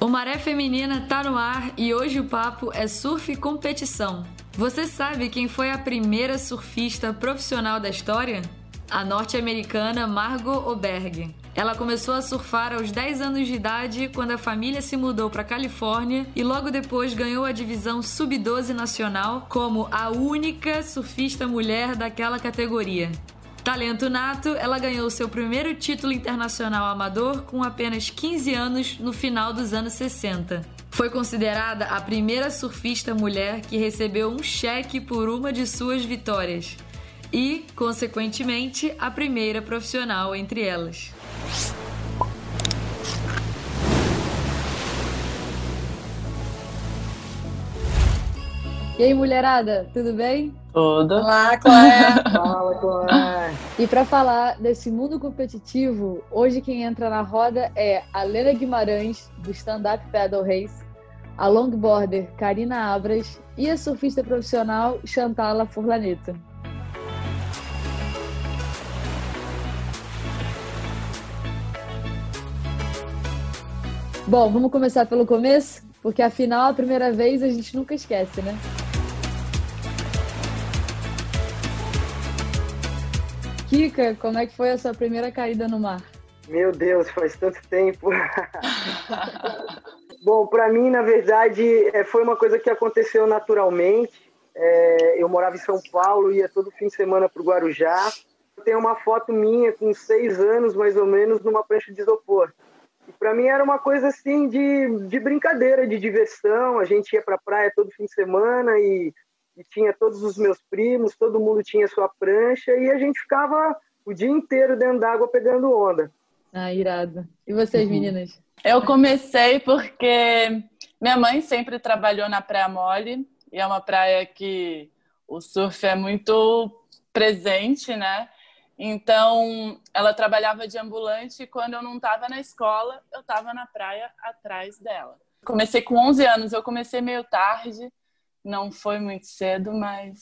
O Maré Feminina tá no ar e hoje o papo é surf competição. Você sabe quem foi a primeira surfista profissional da história? A norte-americana Margot Oberg. Ela começou a surfar aos 10 anos de idade quando a família se mudou para Califórnia e logo depois ganhou a divisão sub-12 nacional como a única surfista mulher daquela categoria. Talento nato, ela ganhou seu primeiro título internacional amador com apenas 15 anos no final dos anos 60. Foi considerada a primeira surfista mulher que recebeu um cheque por uma de suas vitórias e, consequentemente, a primeira profissional entre elas. E aí, mulherada, tudo bem? Tudo. Olá, Cléia. Fala, Cléia. E para falar desse mundo competitivo, hoje quem entra na roda é a Lena Guimarães, do Stand Up Paddle Race, a longboarder Karina Abras e a surfista profissional Chantala Furlaneto. Bom, vamos começar pelo começo, porque afinal a primeira vez a gente nunca esquece, né? Kika, como é que foi a sua primeira caída no mar? Meu Deus, faz tanto tempo. Bom, para mim, na verdade, é, foi uma coisa que aconteceu naturalmente. É, eu morava em São Paulo, ia todo fim de semana para o Guarujá. Tem uma foto minha com seis anos, mais ou menos, numa prancha de isopor. Para mim era uma coisa assim de, de brincadeira, de diversão. A gente ia para praia todo fim de semana e e tinha todos os meus primos, todo mundo tinha sua prancha e a gente ficava o dia inteiro dentro d'água pegando onda. Ah, irado. E vocês, uhum. meninas? Eu comecei porque minha mãe sempre trabalhou na Praia Mole e é uma praia que o surf é muito presente, né? Então, ela trabalhava de ambulante e quando eu não estava na escola, eu estava na praia atrás dela. Comecei com 11 anos, eu comecei meio tarde, não foi muito cedo, mas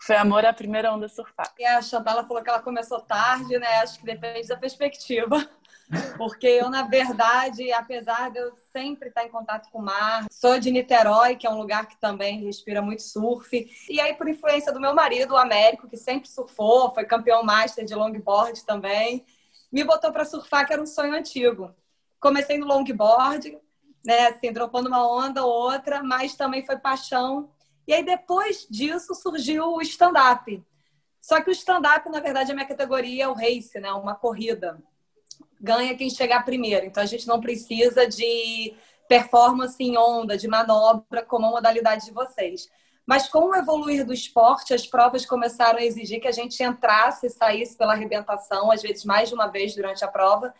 foi amor à primeira onda surfar. E a Chantala falou que ela começou tarde, né? Acho que depende da perspectiva. Porque eu, na verdade, apesar de eu sempre estar em contato com o mar, sou de Niterói, que é um lugar que também respira muito surf. E aí, por influência do meu marido, o Américo, que sempre surfou, foi campeão master de longboard também, me botou para surfar, que era um sonho antigo. Comecei no longboard, né? Assim, dropando uma onda ou outra, mas também foi paixão. E aí, depois disso, surgiu o stand-up. Só que o stand-up, na verdade, a minha categoria é o race, né? Uma corrida. Ganha quem chegar primeiro. Então, a gente não precisa de performance em onda, de manobra, como a modalidade de vocês. Mas com o evoluir do esporte, as provas começaram a exigir que a gente entrasse e saísse pela arrebentação, às vezes mais de uma vez durante a prova.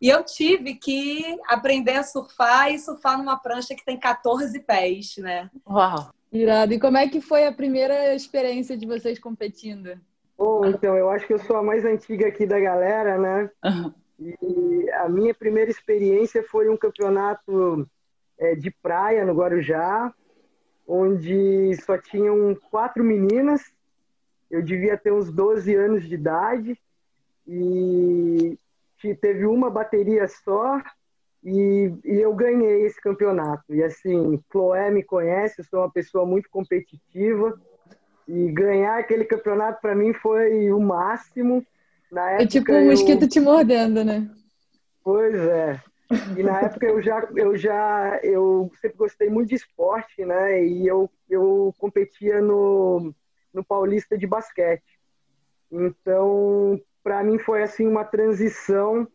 E eu tive que aprender a surfar e surfar numa prancha que tem 14 pés, né? Uau! Irado. E como é que foi a primeira experiência de vocês competindo? Bom, então, eu acho que eu sou a mais antiga aqui da galera, né? Uhum. E a minha primeira experiência foi um campeonato é, de praia no Guarujá, onde só tinham quatro meninas. Eu devia ter uns 12 anos de idade. E que teve uma bateria só e, e, eu ganhei esse campeonato. E assim, Chloé me conhece, eu sou uma pessoa muito competitiva e ganhar aquele campeonato para mim foi o máximo. Na época, é tipo um mosquito eu... te mordendo, né? Pois é. E na época eu já, eu já, eu sempre gostei muito de esporte, né? E eu, eu competia no, no Paulista de basquete. Então, para mim foi assim uma transição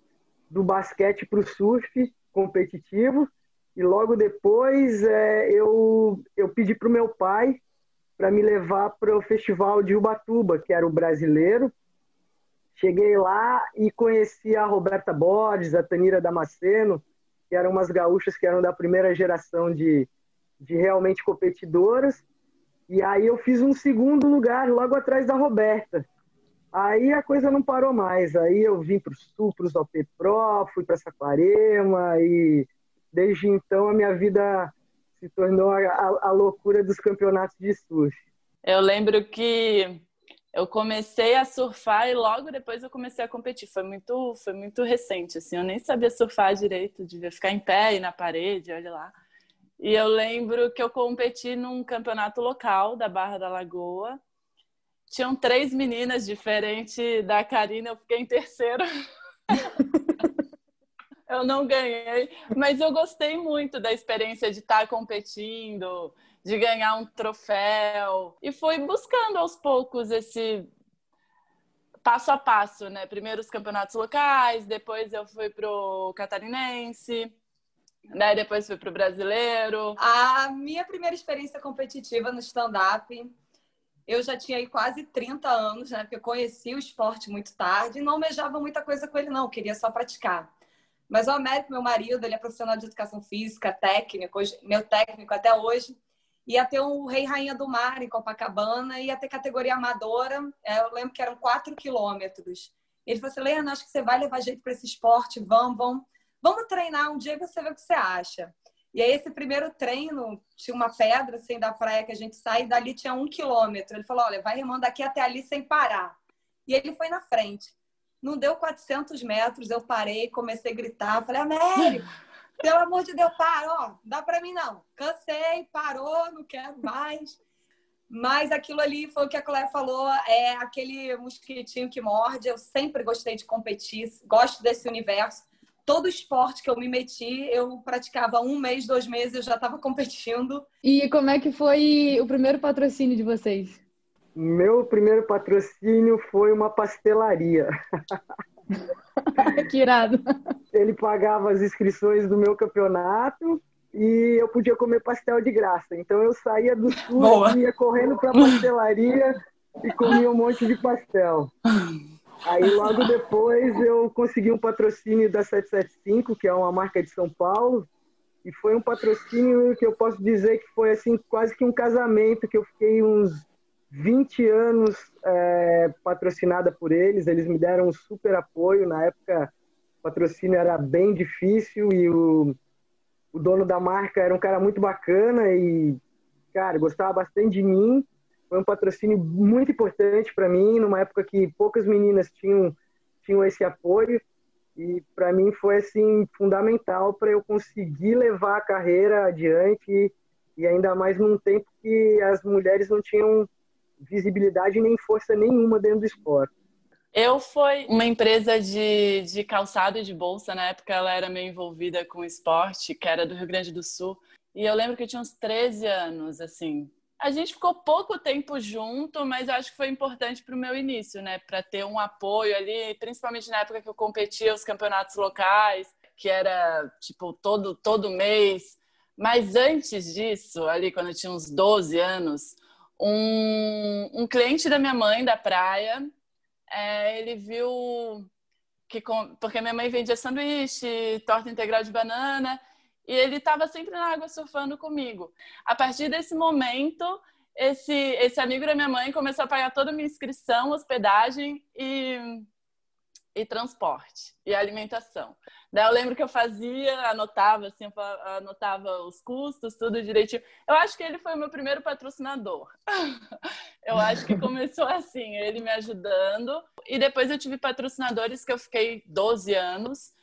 do basquete para o surf competitivo. E logo depois é, eu eu pedi para o meu pai para me levar para o festival de Ubatuba que era o brasileiro. Cheguei lá e conheci a Roberta Borges a Tanira Damasceno que eram umas gaúchas que eram da primeira geração de de realmente competidoras. E aí eu fiz um segundo lugar logo atrás da Roberta Aí a coisa não parou mais. Aí eu vim para o Sul, para os OP Pro, fui para Saquarema e desde então a minha vida se tornou a, a, a loucura dos campeonatos de surf. Eu lembro que Eu comecei a surfar e logo depois eu comecei a competir. Foi muito, foi muito recente, assim. Eu nem sabia surfar direito, devia ficar em pé e na parede, olha lá. E eu lembro que eu competi num campeonato local da Barra da Lagoa. Tinham três meninas diferentes da Karina, eu fiquei em terceiro. eu não ganhei, mas eu gostei muito da experiência de estar competindo, de ganhar um troféu. E fui buscando aos poucos esse passo a passo, né? Primeiro os campeonatos locais, depois eu fui pro catarinense, né? Depois fui pro brasileiro. A minha primeira experiência competitiva no stand-up, eu já tinha aí quase 30 anos, né? Porque eu conheci o esporte muito tarde e não almejava muita coisa com ele, não. Eu queria só praticar. Mas o Américo, meu marido, ele é profissional de educação física, técnico, hoje, meu técnico até hoje ia ter o Rei Rainha do Mar em Copacabana, ia ter categoria amadora, é, eu lembro que eram 4 quilômetros. Ele falou assim, Leandro, acho que você vai levar jeito para esse esporte, vamos, vamos, vamos treinar um dia e você vê o que você acha. E aí esse primeiro treino, tinha uma pedra assim da praia que a gente sai, e dali tinha um quilômetro. Ele falou, olha, vai remando daqui até ali sem parar. E ele foi na frente. Não deu 400 metros, eu parei, comecei a gritar, falei, Américo, pelo amor de Deus, para, ó, não dá para mim não. Cansei, parou, não quero mais. Mas aquilo ali foi o que a Cléia falou, é aquele mosquitinho que morde. Eu sempre gostei de competir, gosto desse universo. Todo esporte que eu me meti, eu praticava um mês, dois meses, eu já estava competindo. E como é que foi o primeiro patrocínio de vocês? Meu primeiro patrocínio foi uma pastelaria. que irado. Ele pagava as inscrições do meu campeonato e eu podia comer pastel de graça. Então eu saía do sul, ia correndo para a pastelaria e comia um monte de pastel. Aí logo depois eu consegui um patrocínio da 775, que é uma marca de São Paulo, e foi um patrocínio que eu posso dizer que foi assim quase que um casamento que eu fiquei uns 20 anos é, patrocinada por eles, eles me deram um super apoio. Na época, o patrocínio era bem difícil e o, o dono da marca era um cara muito bacana e, cara, gostava bastante de mim. Foi um patrocínio muito importante para mim, numa época que poucas meninas tinham, tinham esse apoio. E para mim foi assim fundamental para eu conseguir levar a carreira adiante e ainda mais num tempo que as mulheres não tinham visibilidade nem força nenhuma dentro do esporte. Eu fui uma empresa de, de calçado e de bolsa, na época ela era meio envolvida com esporte, que era do Rio Grande do Sul. E eu lembro que eu tinha uns 13 anos, assim. A gente ficou pouco tempo junto, mas acho que foi importante para o meu início, né? Para ter um apoio ali, principalmente na época que eu competia os campeonatos locais, que era tipo todo, todo mês. Mas antes disso, ali quando eu tinha uns 12 anos, um, um cliente da minha mãe da praia, é, ele viu que porque minha mãe vendia sanduíche, torta integral de banana, e ele estava sempre na água surfando comigo. A partir desse momento, esse esse amigo da minha mãe começou a pagar toda a minha inscrição, hospedagem e e transporte e alimentação. Daí eu lembro que eu fazia, anotava assim, anotava os custos, tudo direitinho. Eu acho que ele foi o meu primeiro patrocinador. eu acho que começou assim, ele me ajudando. E depois eu tive patrocinadores que eu fiquei 12 anos,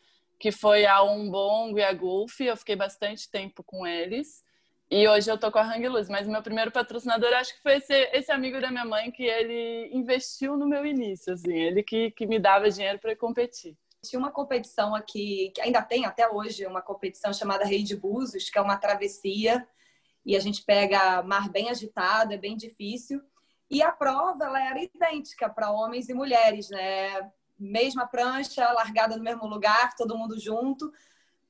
que foi a Umbongo e a Gulf. Eu fiquei bastante tempo com eles. E hoje eu tô com a Hang Luz, mas meu primeiro patrocinador acho que foi esse, esse amigo da minha mãe que ele investiu no meu início, assim, ele que, que me dava dinheiro para competir. Tinha uma competição aqui, que ainda tem até hoje, uma competição chamada Rei de Búzios, que é uma travessia, e a gente pega mar bem agitado, é bem difícil. E a prova ela era idêntica para homens e mulheres, né? Mesma prancha, largada no mesmo lugar, todo mundo junto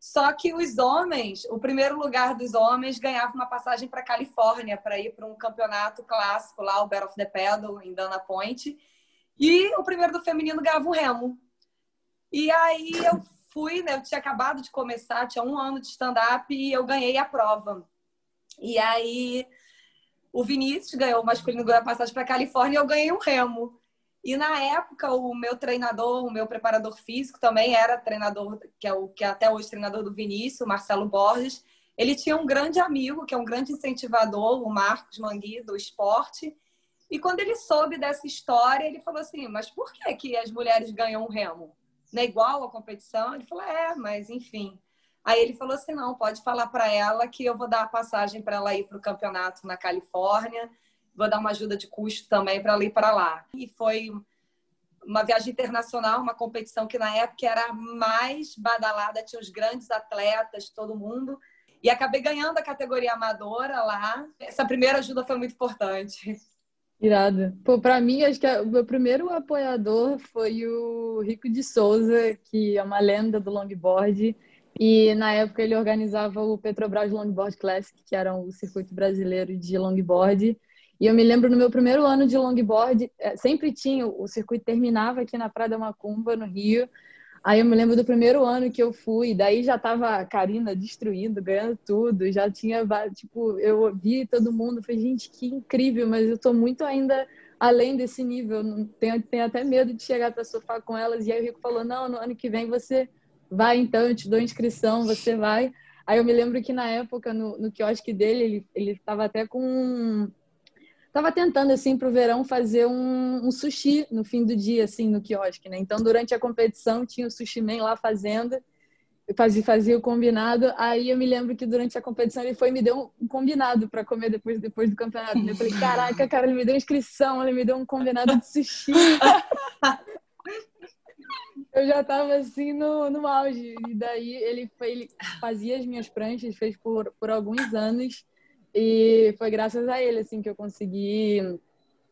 só que os homens, o primeiro lugar dos homens ganhava uma passagem para Califórnia para ir para um campeonato clássico lá, o Battle of the Paddle, em Dana Point. E o primeiro do feminino ganhava o remo. E aí eu fui, né, eu tinha acabado de começar, tinha um ano de stand-up e eu ganhei a prova. E aí o Vinícius ganhou o masculino ganhou a passagem para Califórnia e eu ganhei o remo. E na época, o meu treinador, o meu preparador físico também era treinador, que é o que é até hoje treinador do Vinícius, Marcelo Borges. Ele tinha um grande amigo, que é um grande incentivador, o Marcos Mangui, do esporte. E quando ele soube dessa história, ele falou assim: Mas por que, que as mulheres ganham um remo? Não é igual a competição? Ele falou: É, mas enfim. Aí ele falou assim: Não, pode falar para ela que eu vou dar a passagem para ela ir para o campeonato na Califórnia, vou dar uma ajuda de custo também para ir para lá. E foi uma viagem internacional, uma competição que na época era mais badalada, tinha os grandes atletas, todo mundo. E acabei ganhando a categoria amadora lá. Essa primeira ajuda foi muito importante. Irado. Pô, pra mim, acho que o meu primeiro apoiador foi o Rico de Souza, que é uma lenda do longboard. E na época ele organizava o Petrobras Longboard Classic, que era o circuito brasileiro de longboard. E eu me lembro no meu primeiro ano de longboard, é, sempre tinha, o circuito terminava aqui na Praia da Macumba, no Rio. Aí eu me lembro do primeiro ano que eu fui, daí já tava a Karina destruindo, ganhando tudo, já tinha, tipo, eu ouvi todo mundo, falei, gente, que incrível, mas eu tô muito ainda além desse nível, tenho, tenho até medo de chegar para surfar com elas. E aí o Rico falou, não, no ano que vem você vai então, eu te dou inscrição, você vai. Aí eu me lembro que na época, no, no quiosque dele, ele, ele tava até com Tava tentando, assim, para o verão fazer um, um, sushi no fim do dia, assim, no quiosque, né? Então, durante a competição, tinha o sushi man lá fazendo, fazia, fazia o combinado. Aí eu me lembro que durante a competição ele foi me deu um combinado para comer depois, depois do campeonato. Eu falei, caraca, cara, ele me deu inscrição, ele me deu um combinado de sushi. eu já tava assim no, no auge. E daí ele, foi, ele fazia as minhas pranchas, fez por, por alguns anos. E foi graças a ele assim que eu consegui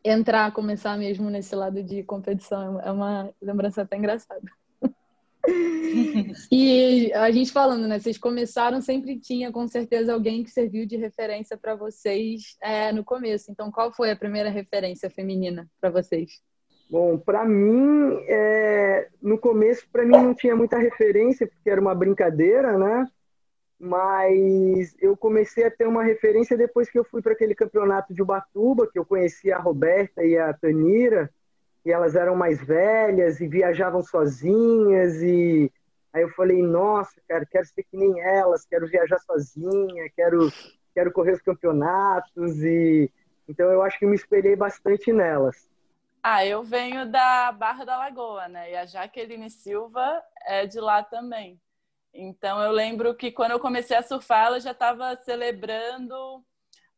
entrar, começar mesmo nesse lado de competição. É uma lembrança até engraçada. e a gente falando, né? Vocês começaram, sempre tinha com certeza alguém que serviu de referência para vocês é, no começo. Então, qual foi a primeira referência feminina para vocês? Bom, para mim, é, no começo, para mim não tinha muita referência, porque era uma brincadeira, né? Mas eu comecei a ter uma referência depois que eu fui para aquele campeonato de Ubatuba, que eu conheci a Roberta e a Tanira, e elas eram mais velhas e viajavam sozinhas, e aí eu falei, nossa, cara, quero ser que nem elas, quero viajar sozinha, quero, quero correr os campeonatos, e então eu acho que me espelhei bastante nelas. Ah, eu venho da Barra da Lagoa, né? E a Jaqueline Silva é de lá também. Então eu lembro que quando eu comecei a surfar, ela já estava celebrando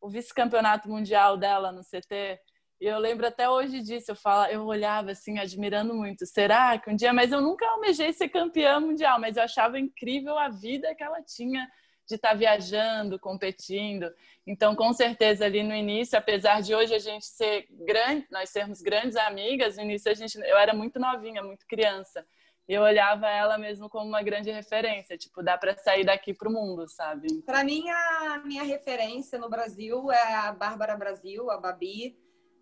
o vice-campeonato mundial dela no CT. E eu lembro até hoje disso, eu falo, eu olhava assim, admirando muito. Será que um dia, mas eu nunca almejei ser campeã mundial, mas eu achava incrível a vida que ela tinha de estar tá viajando, competindo. Então, com certeza ali no início, apesar de hoje a gente ser grande, nós sermos grandes amigas, no início a gente eu era muito novinha, muito criança eu olhava ela mesmo como uma grande referência, tipo, dá para sair daqui pro mundo, sabe? Para mim a minha referência no Brasil é a Bárbara Brasil, a Babi,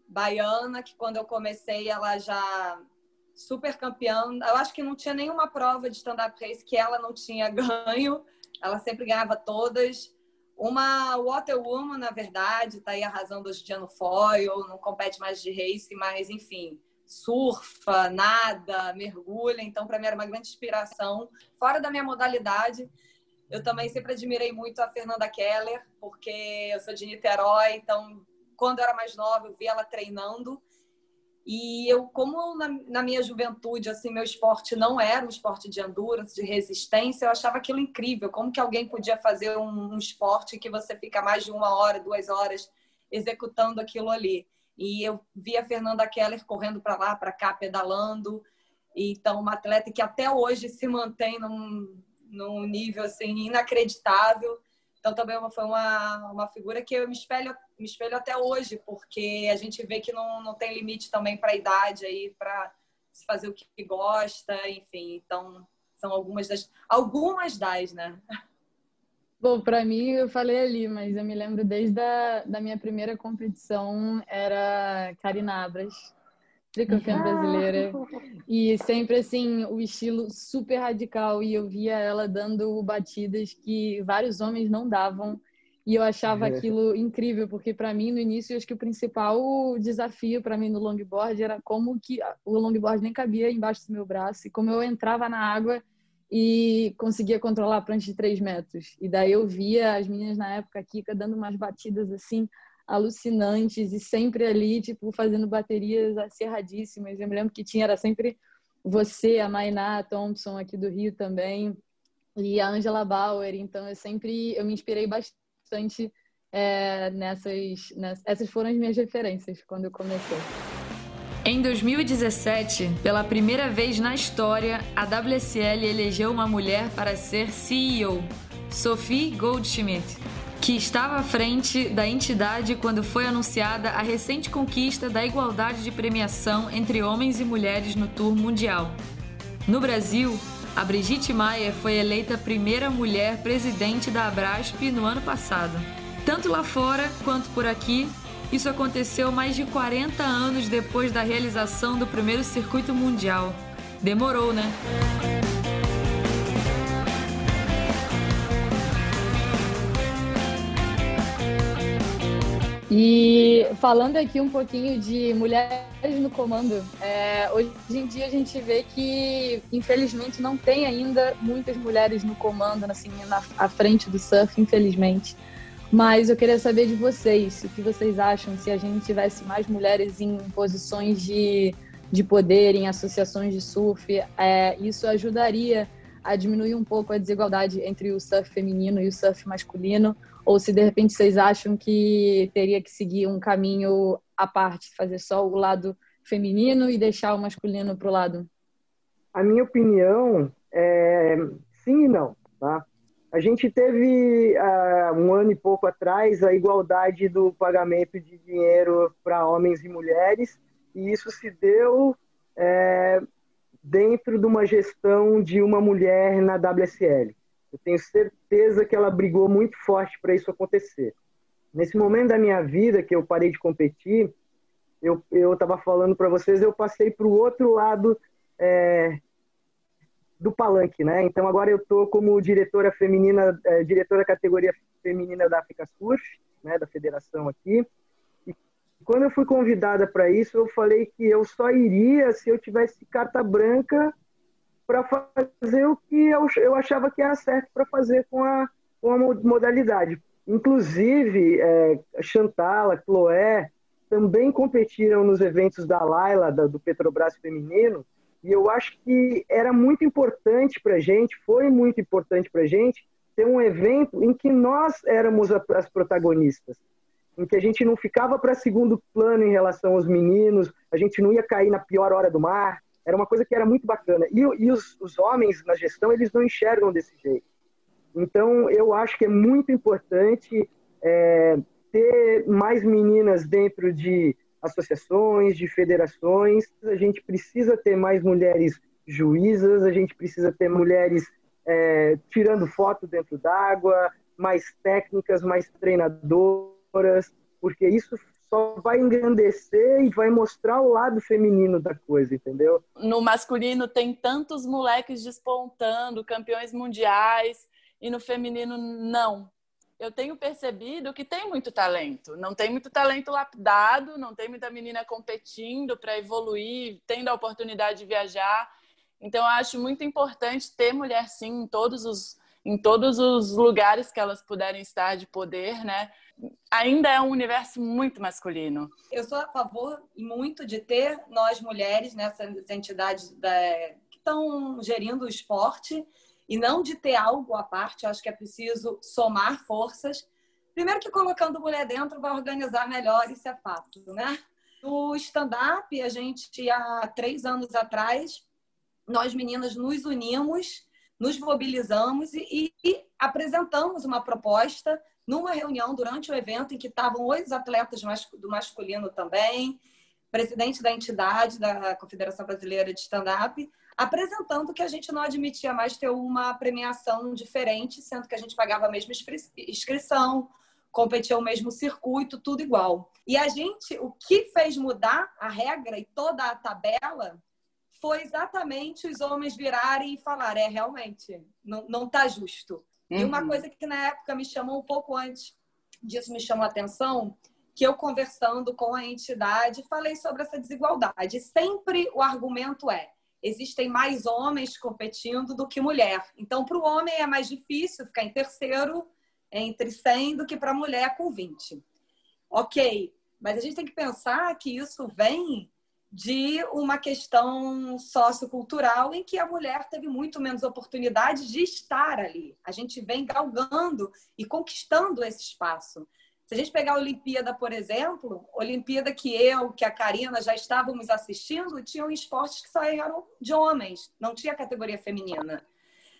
baiana, que quando eu comecei ela já super campeã. Eu acho que não tinha nenhuma prova de stand-up race que ela não tinha ganho. Ela sempre ganhava todas. Uma Waterwoman, na verdade, tá aí arrasando hoje dia no foil, não compete mais de race, mas enfim, surfa, nada, mergulha. Então, para mim, era uma grande inspiração. Fora da minha modalidade, eu também sempre admirei muito a Fernanda Keller, porque eu sou de Niterói. Então, quando eu era mais nova, eu vi ela treinando. E eu, como na, na, minha juventude, assim, meu esporte não era um esporte de endurance, de resistência, eu achava aquilo incrível. Como que alguém podia fazer um, um esporte que você fica mais de uma hora, duas horas executando aquilo ali? E eu vi a Fernanda Keller correndo para lá, para cá, pedalando. Então, uma atleta que até hoje se mantém num, num nível assim inacreditável. Então, também foi uma, uma figura que eu me espelho, me espelho até hoje, porque a gente vê que não, não tem limite também para a idade para se fazer o que gosta, enfim. Então, são algumas das, algumas das, né? Bom, para mim, eu falei ali, mas eu me lembro desde a da minha primeira competição, era Karina Abras, tricampeã ah. brasileira. E sempre, assim, o estilo super radical. E eu via ela dando batidas que vários homens não davam. E eu achava aquilo incrível, porque para mim, no início, acho que o principal desafio para mim no longboard era como que o longboard nem cabia embaixo do meu braço. E como eu entrava na água e conseguia controlar a prancha de 3 metros. E daí eu via as meninas na época, Kika, dando umas batidas assim alucinantes e sempre ali, tipo, fazendo baterias acirradíssimas. Eu me lembro que tinha, era sempre você, a Mainá Thompson aqui do Rio também, e a Angela Bauer. Então, eu sempre, eu me inspirei bastante é, nessas, nessas, essas foram as minhas referências quando eu comecei. Em 2017, pela primeira vez na história, a WSL elegeu uma mulher para ser CEO, Sophie Goldschmidt que estava à frente da entidade quando foi anunciada a recente conquista da igualdade de premiação entre homens e mulheres no Tour Mundial. No Brasil, a Brigitte Maier foi eleita primeira mulher presidente da Abrasp no ano passado. Tanto lá fora quanto por aqui, isso aconteceu mais de 40 anos depois da realização do primeiro circuito mundial. Demorou, né? E falando aqui um pouquinho de mulheres no comando, é, hoje em dia a gente vê que, infelizmente, não tem ainda muitas mulheres no comando, assim, na frente do surf, infelizmente. Mas eu queria saber de vocês, o que vocês acham se a gente tivesse mais mulheres em posições de, de poder, em associações de surf, é, isso ajudaria a diminuir um pouco a desigualdade entre o surf feminino e o surf masculino? Ou se de repente vocês acham que teria que seguir um caminho à parte, fazer só o lado feminino e deixar o masculino para o lado? A minha opinião é sim e não, tá? A gente teve uh, um ano e pouco atrás a igualdade do pagamento de dinheiro para homens e mulheres e isso se deu é, dentro de uma gestão de uma mulher na WSL. Eu tenho certeza que ela brigou muito forte para isso acontecer. Nesse momento da minha vida que eu parei de competir, eu estava falando para vocês, eu passei para o outro lado é, do palanque, né? Então agora eu estou como diretora feminina, é, diretora categoria feminina da África Surf, né, da federação aqui. E quando eu fui convidada para isso, eu falei que eu só iria se eu tivesse carta branca para fazer o que eu, eu achava que era certo para fazer com a, com a modalidade. Inclusive, é, Chantala, Chloé também competiram nos eventos da Laila, da, do Petrobras Feminino, e eu acho que era muito importante para a gente, foi muito importante para a gente, ter um evento em que nós éramos as protagonistas, em que a gente não ficava para segundo plano em relação aos meninos, a gente não ia cair na pior hora do mar, era uma coisa que era muito bacana. E, e os, os homens na gestão, eles não enxergam desse jeito. Então, eu acho que é muito importante é, ter mais meninas dentro de associações, de federações. A gente precisa ter mais mulheres juízas, a gente precisa ter mulheres é, tirando foto dentro d'água, mais técnicas, mais treinadoras, porque isso só vai engrandecer e vai mostrar o lado feminino da coisa, entendeu? No masculino tem tantos moleques despontando, campeões mundiais, e no feminino não. Eu tenho percebido que tem muito talento, não tem muito talento lapidado, não tem muita menina competindo para evoluir, tendo a oportunidade de viajar. Então, eu acho muito importante ter mulher sim em todos os em todos os lugares que elas puderem estar de poder, né? ainda é um universo muito masculino. Eu sou a favor muito de ter nós mulheres nessas entidades da, que estão gerindo o esporte e não de ter algo à parte. Eu acho que é preciso somar forças. Primeiro que colocando mulher dentro vai organizar melhor, isso é fato, né? No stand-up, a gente, há três anos atrás, nós meninas nos unimos, nos mobilizamos e, e apresentamos uma proposta numa reunião durante o evento em que estavam oito atletas do masculino também, presidente da entidade da Confederação Brasileira de Stand-Up, apresentando que a gente não admitia mais ter uma premiação diferente, sendo que a gente pagava a mesma inscrição, competia o mesmo circuito, tudo igual. E a gente, o que fez mudar a regra e toda a tabela foi exatamente os homens virarem e falar, é realmente, não está justo. Uhum. E uma uhum. coisa que na época me chamou um pouco antes disso, me chamou a atenção, que eu conversando com a entidade, falei sobre essa desigualdade. Sempre o argumento é: existem mais homens competindo do que mulher. Então, para o homem é mais difícil ficar em terceiro entre 100 do que para a mulher com 20. Ok, mas a gente tem que pensar que isso vem de uma questão sociocultural em que a mulher teve muito menos oportunidade de estar ali. A gente vem galgando e conquistando esse espaço. Se a gente pegar a Olimpíada, por exemplo, Olimpíada que eu, que a Karina já estávamos assistindo, tinham esportes que só eram de homens, não tinha categoria feminina.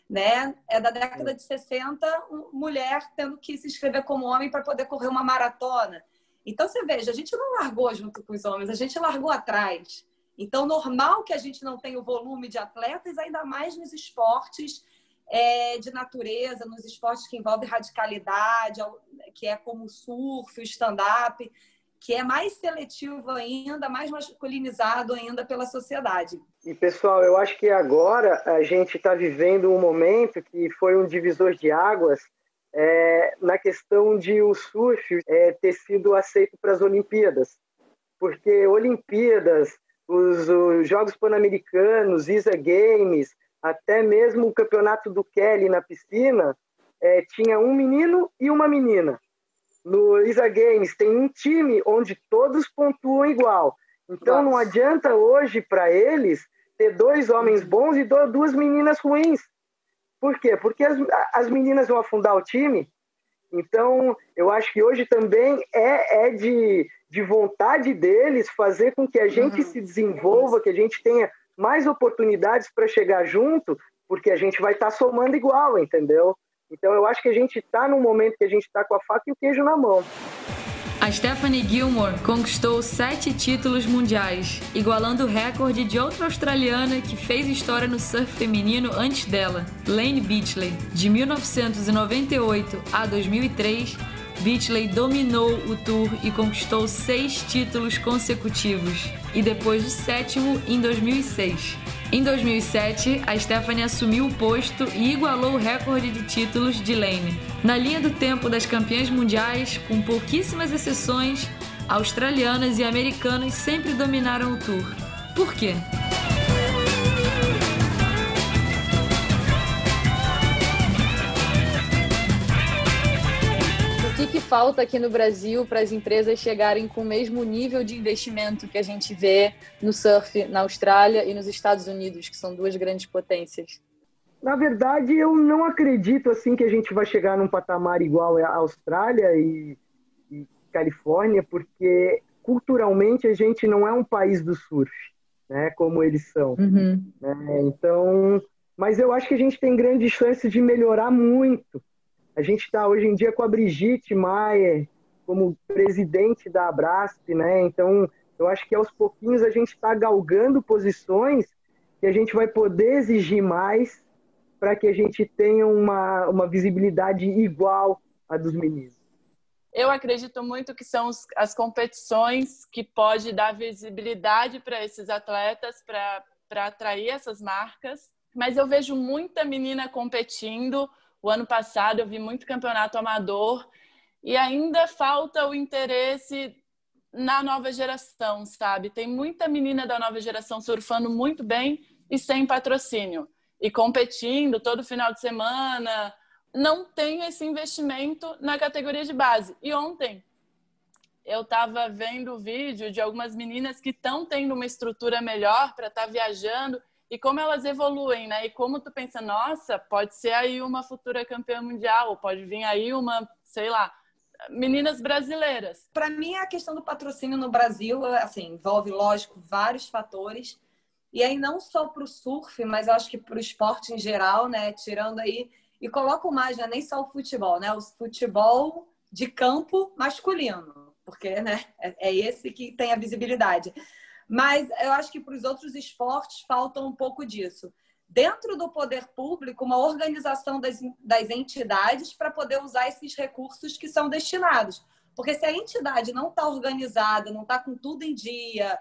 Né? É da década de 60, mulher tendo que se inscrever como homem para poder correr uma maratona. Então, você veja, a gente não largou junto com os homens, a gente largou atrás. Então, normal que a gente não tenha o volume de atletas, ainda mais nos esportes é, de natureza, nos esportes que envolvem radicalidade, que é como o surf, o stand-up, que é mais seletivo ainda, mais masculinizado ainda pela sociedade. E, pessoal, eu acho que agora a gente está vivendo um momento que foi um divisor de águas é, na questão de o surf é, ter sido aceito para as Olimpíadas, porque Olimpíadas, os, os Jogos Pan-Americanos, ISA Games, até mesmo o campeonato do Kelly na piscina, é, tinha um menino e uma menina. No ISA Games tem um time onde todos pontuam igual. Então Nossa. não adianta hoje para eles ter dois homens bons e duas meninas ruins. Por quê? Porque as, as meninas vão afundar o time. Então, eu acho que hoje também é, é de, de vontade deles fazer com que a gente uhum. se desenvolva, que a gente tenha mais oportunidades para chegar junto, porque a gente vai estar tá somando igual, entendeu? Então, eu acho que a gente está num momento que a gente está com a faca e o queijo na mão. A Stephanie Gilmore conquistou sete títulos mundiais, igualando o recorde de outra australiana que fez história no surf feminino antes dela, Lane Beachley. De 1998 a 2003, Beachley dominou o Tour e conquistou seis títulos consecutivos, e depois o sétimo em 2006. Em 2007, a Stephanie assumiu o posto e igualou o recorde de títulos de Lane. Na linha do tempo das campeãs mundiais, com pouquíssimas exceções, australianas e americanas sempre dominaram o Tour. Por quê? Falta aqui no Brasil para as empresas chegarem com o mesmo nível de investimento que a gente vê no surf na Austrália e nos Estados Unidos, que são duas grandes potências? Na verdade, eu não acredito assim que a gente vai chegar num patamar igual à Austrália e, e Califórnia, porque culturalmente a gente não é um país do surf, né? Como eles são. Uhum. Né? Então, mas eu acho que a gente tem grandes chances de melhorar muito a gente está hoje em dia com a Brigitte Maier como presidente da Abrasp, né? Então, eu acho que aos pouquinhos a gente está galgando posições que a gente vai poder exigir mais para que a gente tenha uma, uma visibilidade igual à dos meninos. Eu acredito muito que são as competições que pode dar visibilidade para esses atletas, para atrair essas marcas. Mas eu vejo muita menina competindo, o ano passado eu vi muito campeonato amador e ainda falta o interesse na nova geração, sabe? Tem muita menina da nova geração surfando muito bem e sem patrocínio e competindo todo final de semana. Não tem esse investimento na categoria de base. E ontem eu estava vendo o vídeo de algumas meninas que estão tendo uma estrutura melhor para estar tá viajando e como elas evoluem, né? E como tu pensa, nossa, pode ser aí uma futura campeã mundial, pode vir aí uma, sei lá, meninas brasileiras. Para mim, a questão do patrocínio no Brasil, assim, envolve, lógico, vários fatores. E aí não só para o surf, mas eu acho que para o esporte em geral, né? Tirando aí e coloco mais, né? nem só o futebol, né? O futebol de campo masculino, porque, né? É, é esse que tem a visibilidade. Mas eu acho que para os outros esportes falta um pouco disso. Dentro do poder público, uma organização das, das entidades para poder usar esses recursos que são destinados. Porque se a entidade não está organizada, não está com tudo em dia,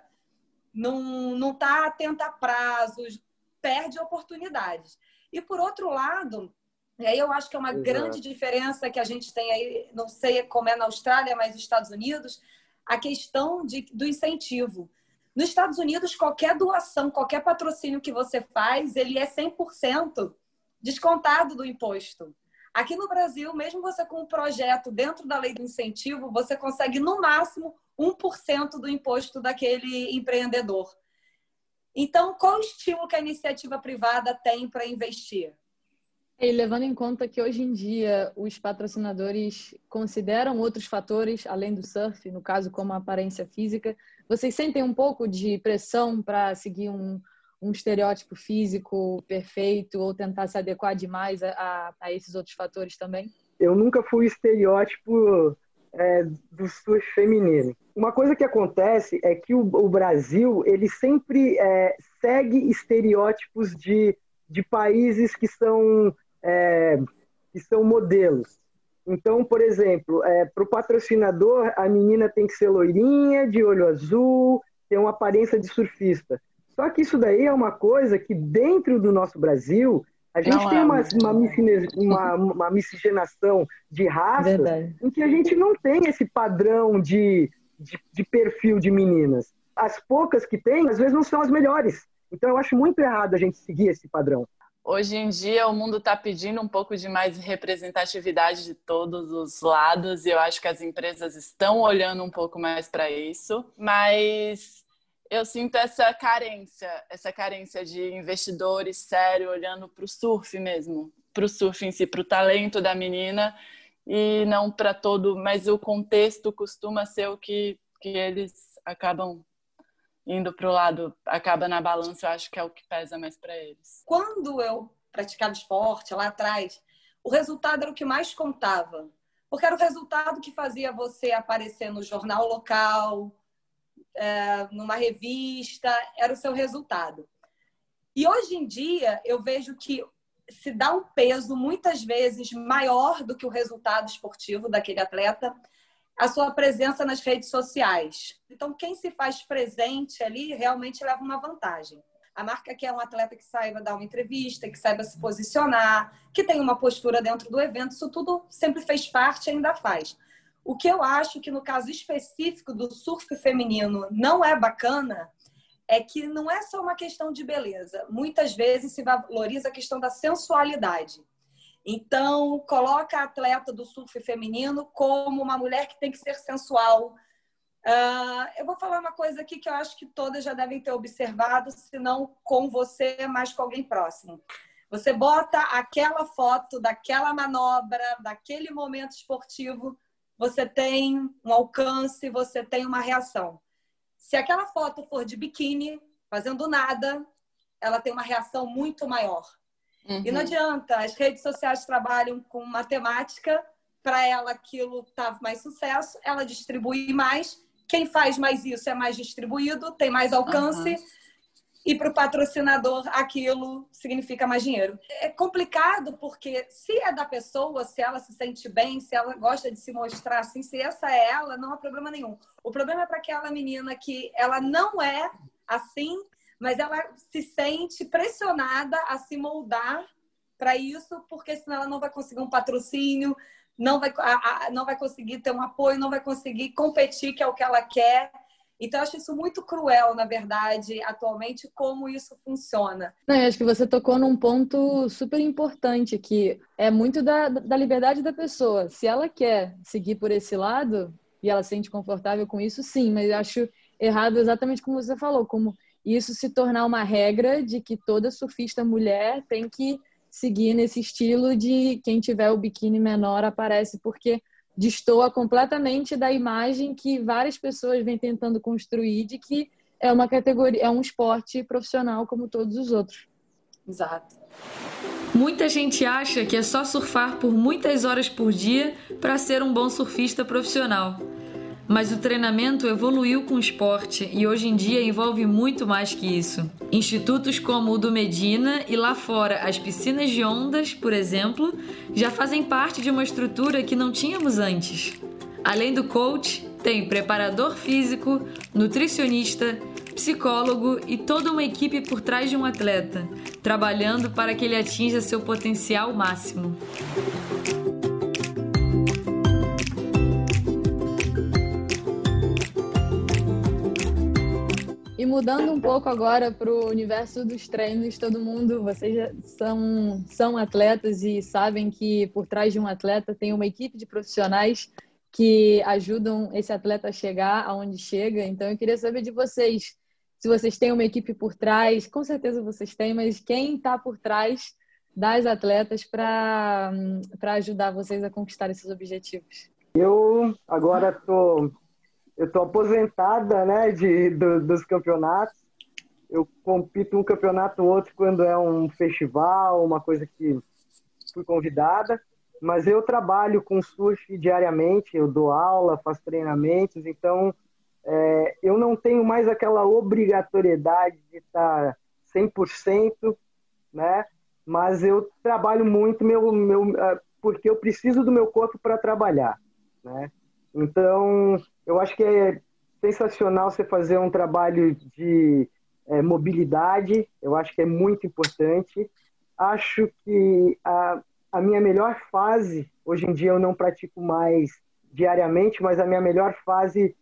não está atenta a prazos, perde oportunidades. E por outro lado, e aí eu acho que é uma Exato. grande diferença que a gente tem aí, não sei como é na Austrália, mas nos Estados Unidos, a questão de, do incentivo. Nos Estados Unidos, qualquer doação, qualquer patrocínio que você faz, ele é 100% descontado do imposto. Aqui no Brasil, mesmo você com um projeto dentro da lei do incentivo, você consegue no máximo 1% do imposto daquele empreendedor. Então, qual o estímulo que a iniciativa privada tem para investir? E levando em conta que hoje em dia os patrocinadores consideram outros fatores além do surf, no caso como a aparência física, vocês sentem um pouco de pressão para seguir um, um estereótipo físico perfeito ou tentar se adequar demais a, a esses outros fatores também? Eu nunca fui estereótipo é, do surf feminino. Uma coisa que acontece é que o, o Brasil ele sempre é, segue estereótipos de, de países que são, é, que são modelos. Então, por exemplo, é, para o patrocinador, a menina tem que ser loirinha, de olho azul, ter uma aparência de surfista. Só que isso daí é uma coisa que, dentro do nosso Brasil, a gente não tem é. uma, uma, uma, miscigenação de raças Verdade. em que a gente não tem esse padrão de, de, de, perfil de meninas. As poucas que tem, às vezes, não são as melhores. Então, eu acho muito errado a gente seguir esse padrão. Hoje em dia, o mundo está pedindo um pouco de mais representatividade de todos os lados, e eu acho que as empresas estão olhando um pouco mais para isso. Mas eu sinto essa carência, essa carência de investidores sérios olhando para o surf mesmo, para o surf em si, para o talento da menina e não para todo, mas o contexto costuma ser o que, que eles acabam indo para o lado, acaba na balança, eu acho que é o que pesa mais para eles. Quando eu praticava esporte lá atrás, o resultado era o que mais contava, porque era o resultado que fazia você aparecer no jornal local, é, numa revista, era o seu resultado. E hoje em dia eu vejo que se dá um peso muitas vezes maior do que o resultado esportivo daquele atleta, a sua presença nas redes sociais. Então, quem se faz presente ali realmente leva uma vantagem. A marca quer um atleta que saiba dar uma entrevista, que saiba se posicionar, que tenha uma postura dentro do evento. Isso tudo sempre fez parte e ainda faz. O que eu acho que no caso específico do surf feminino não é bacana é que não é só uma questão de beleza. Muitas vezes se valoriza a questão da sensualidade. Então, coloca a atleta do surf feminino como uma mulher que tem que ser sensual. Uh, eu vou falar uma coisa aqui que eu acho que todas já devem ter observado, se não com você, mas com alguém próximo. Você bota aquela foto daquela manobra, daquele momento esportivo você tem um alcance, você tem uma reação. Se aquela foto for de biquíni, fazendo nada, ela tem uma reação muito maior. Uhum. E não adianta, as redes sociais trabalham com matemática, para ela aquilo tá mais sucesso, ela distribui mais. Quem faz mais isso é mais distribuído, tem mais alcance. Uhum e para o patrocinador aquilo significa mais dinheiro. É complicado porque se é da pessoa, se ela se sente bem, se ela gosta de se mostrar assim, se essa é ela, não há problema nenhum. O problema é para aquela menina que ela não é assim, mas ela se sente pressionada a se moldar para isso, porque senão ela não vai conseguir um patrocínio, não vai, a, a, não vai conseguir ter um apoio, não vai conseguir competir, que é o que ela quer. Então, eu acho isso muito cruel, na verdade, atualmente, como isso funciona. Não, eu acho que você tocou num ponto super importante, que é muito da, da liberdade da pessoa. Se ela quer seguir por esse lado e ela se sente confortável com isso, sim, mas eu acho errado exatamente como você falou, como isso se tornar uma regra de que toda surfista mulher tem que seguir nesse estilo de quem tiver o biquíni menor aparece, porque destoa completamente da imagem que várias pessoas vêm tentando construir de que é uma categoria, é um esporte profissional como todos os outros. Exato. Muita gente acha que é só surfar por muitas horas por dia para ser um bom surfista profissional. Mas o treinamento evoluiu com o esporte e hoje em dia envolve muito mais que isso. Institutos como o do Medina e lá fora as piscinas de ondas, por exemplo, já fazem parte de uma estrutura que não tínhamos antes. Além do coach, tem preparador físico, nutricionista, psicólogo e toda uma equipe por trás de um atleta, trabalhando para que ele atinja seu potencial máximo. Mudando um pouco agora para o universo dos treinos, todo mundo, vocês são, são atletas e sabem que por trás de um atleta tem uma equipe de profissionais que ajudam esse atleta a chegar aonde chega. Então, eu queria saber de vocês, se vocês têm uma equipe por trás, com certeza vocês têm, mas quem está por trás das atletas para ajudar vocês a conquistar esses objetivos? Eu agora estou eu tô aposentada né, de, do, dos campeonatos. Eu compito um campeonato ou outro quando é um festival, uma coisa que fui convidada. Mas eu trabalho com surf diariamente, eu dou aula, faço treinamentos, então é, eu não tenho mais aquela obrigatoriedade de estar 100%, né? Mas eu trabalho muito meu, meu, é, porque eu preciso do meu corpo para trabalhar, né? Então, eu acho que é sensacional você fazer um trabalho de é, mobilidade, eu acho que é muito importante. Acho que a, a minha melhor fase, hoje em dia eu não pratico mais diariamente, mas a minha melhor fase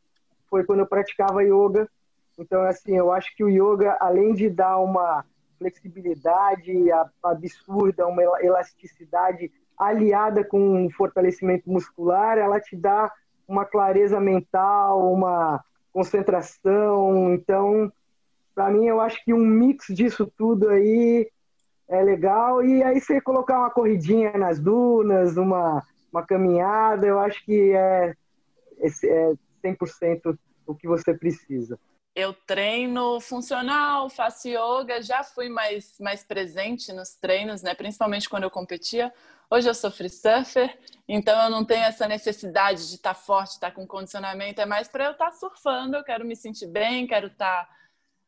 foi quando eu praticava yoga. Então, assim, eu acho que o yoga, além de dar uma flexibilidade absurda, uma elasticidade aliada com um fortalecimento muscular, ela te dá uma clareza mental, uma concentração. Então, para mim, eu acho que um mix disso tudo aí é legal. E aí você colocar uma corridinha nas dunas, uma, uma caminhada, eu acho que é, é 100% o que você precisa. Eu treino funcional, faço yoga, já fui mais, mais presente nos treinos, né? principalmente quando eu competia. Hoje eu sou free surfer, então eu não tenho essa necessidade de estar forte, estar com condicionamento, é mais para eu estar surfando, eu quero me sentir bem, quero estar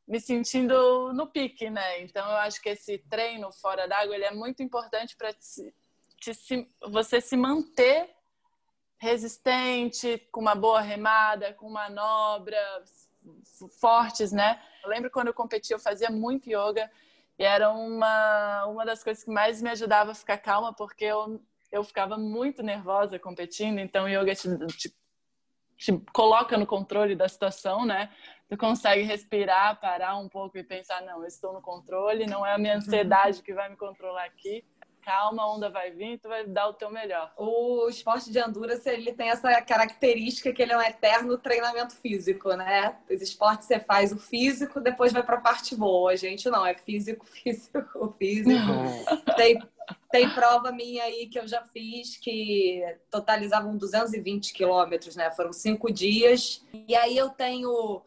me sentindo no pique, né? Então eu acho que esse treino fora d'água ele é muito importante para você se manter resistente, com uma boa remada, com manobras fortes, né? Eu lembro quando eu competia, eu fazia muito yoga e era uma, uma das coisas que mais me ajudava a ficar calma, porque eu, eu ficava muito nervosa competindo, então yoga te, te, te coloca no controle da situação, né? Tu consegue respirar, parar um pouco e pensar, não, eu estou no controle, não é a minha ansiedade que vai me controlar aqui calma, a onda vai vir, tu vai dar o teu melhor. O esporte de endurance, ele tem essa característica que ele é um eterno treinamento físico, né? Os esportes você faz o físico, depois vai para a parte boa. A gente não, é físico, físico, físico. tem, tem prova minha aí que eu já fiz que totalizavam 220 quilômetros, né? Foram cinco dias. E aí eu tenho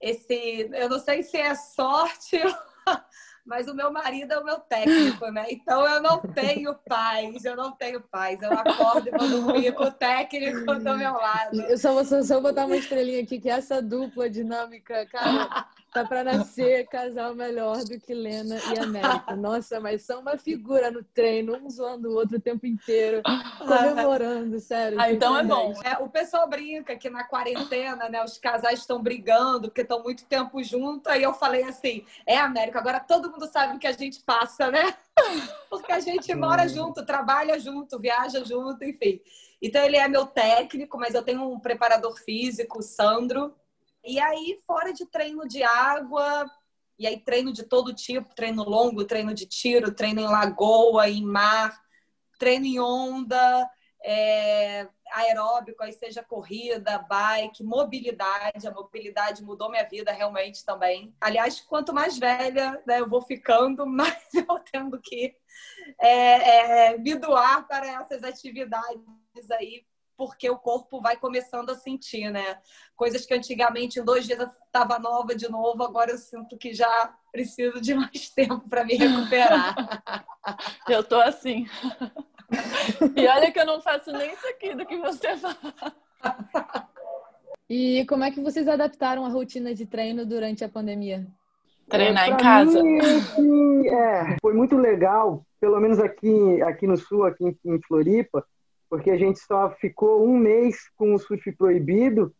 esse, eu não sei se é sorte mas o meu marido é o meu técnico, né? Então eu não tenho paz, eu não tenho paz. Eu acordo e vou dormir com o técnico do meu lado. Eu só vou só botar uma estrelinha aqui, que essa dupla dinâmica, cara, tá para nascer casal melhor do que Lena e América. Nossa, mas são uma figura no treino, um zoando o outro o tempo inteiro, comemorando, sério. Ah, então é bom. É, o pessoal brinca que na quarentena, né, os casais estão brigando porque estão muito tempo juntos. Aí eu falei assim: é, América, agora todo mundo sabe o que a gente passa, né? Porque a gente mora junto, trabalha junto, viaja junto, enfim. Então ele é meu técnico, mas eu tenho um preparador físico, o Sandro, e aí, fora de treino de água, e aí treino de todo tipo, treino longo, treino de tiro, treino em lagoa, em mar, treino em onda, é, aeróbico, aí seja corrida, bike, mobilidade. A mobilidade mudou minha vida realmente também. Aliás, quanto mais velha né, eu vou ficando, mais eu tendo que é, é, me doar para essas atividades aí porque o corpo vai começando a sentir, né? Coisas que antigamente em dois dias eu estava nova de novo, agora eu sinto que já preciso de mais tempo para me recuperar. eu tô assim. E olha que eu não faço nem isso aqui do que você fala. E como é que vocês adaptaram a rotina de treino durante a pandemia? Treinar é, em casa. Mim, é, foi muito legal, pelo menos aqui, aqui no sul, aqui em, em Floripa, porque a gente só ficou um mês com o surf proibido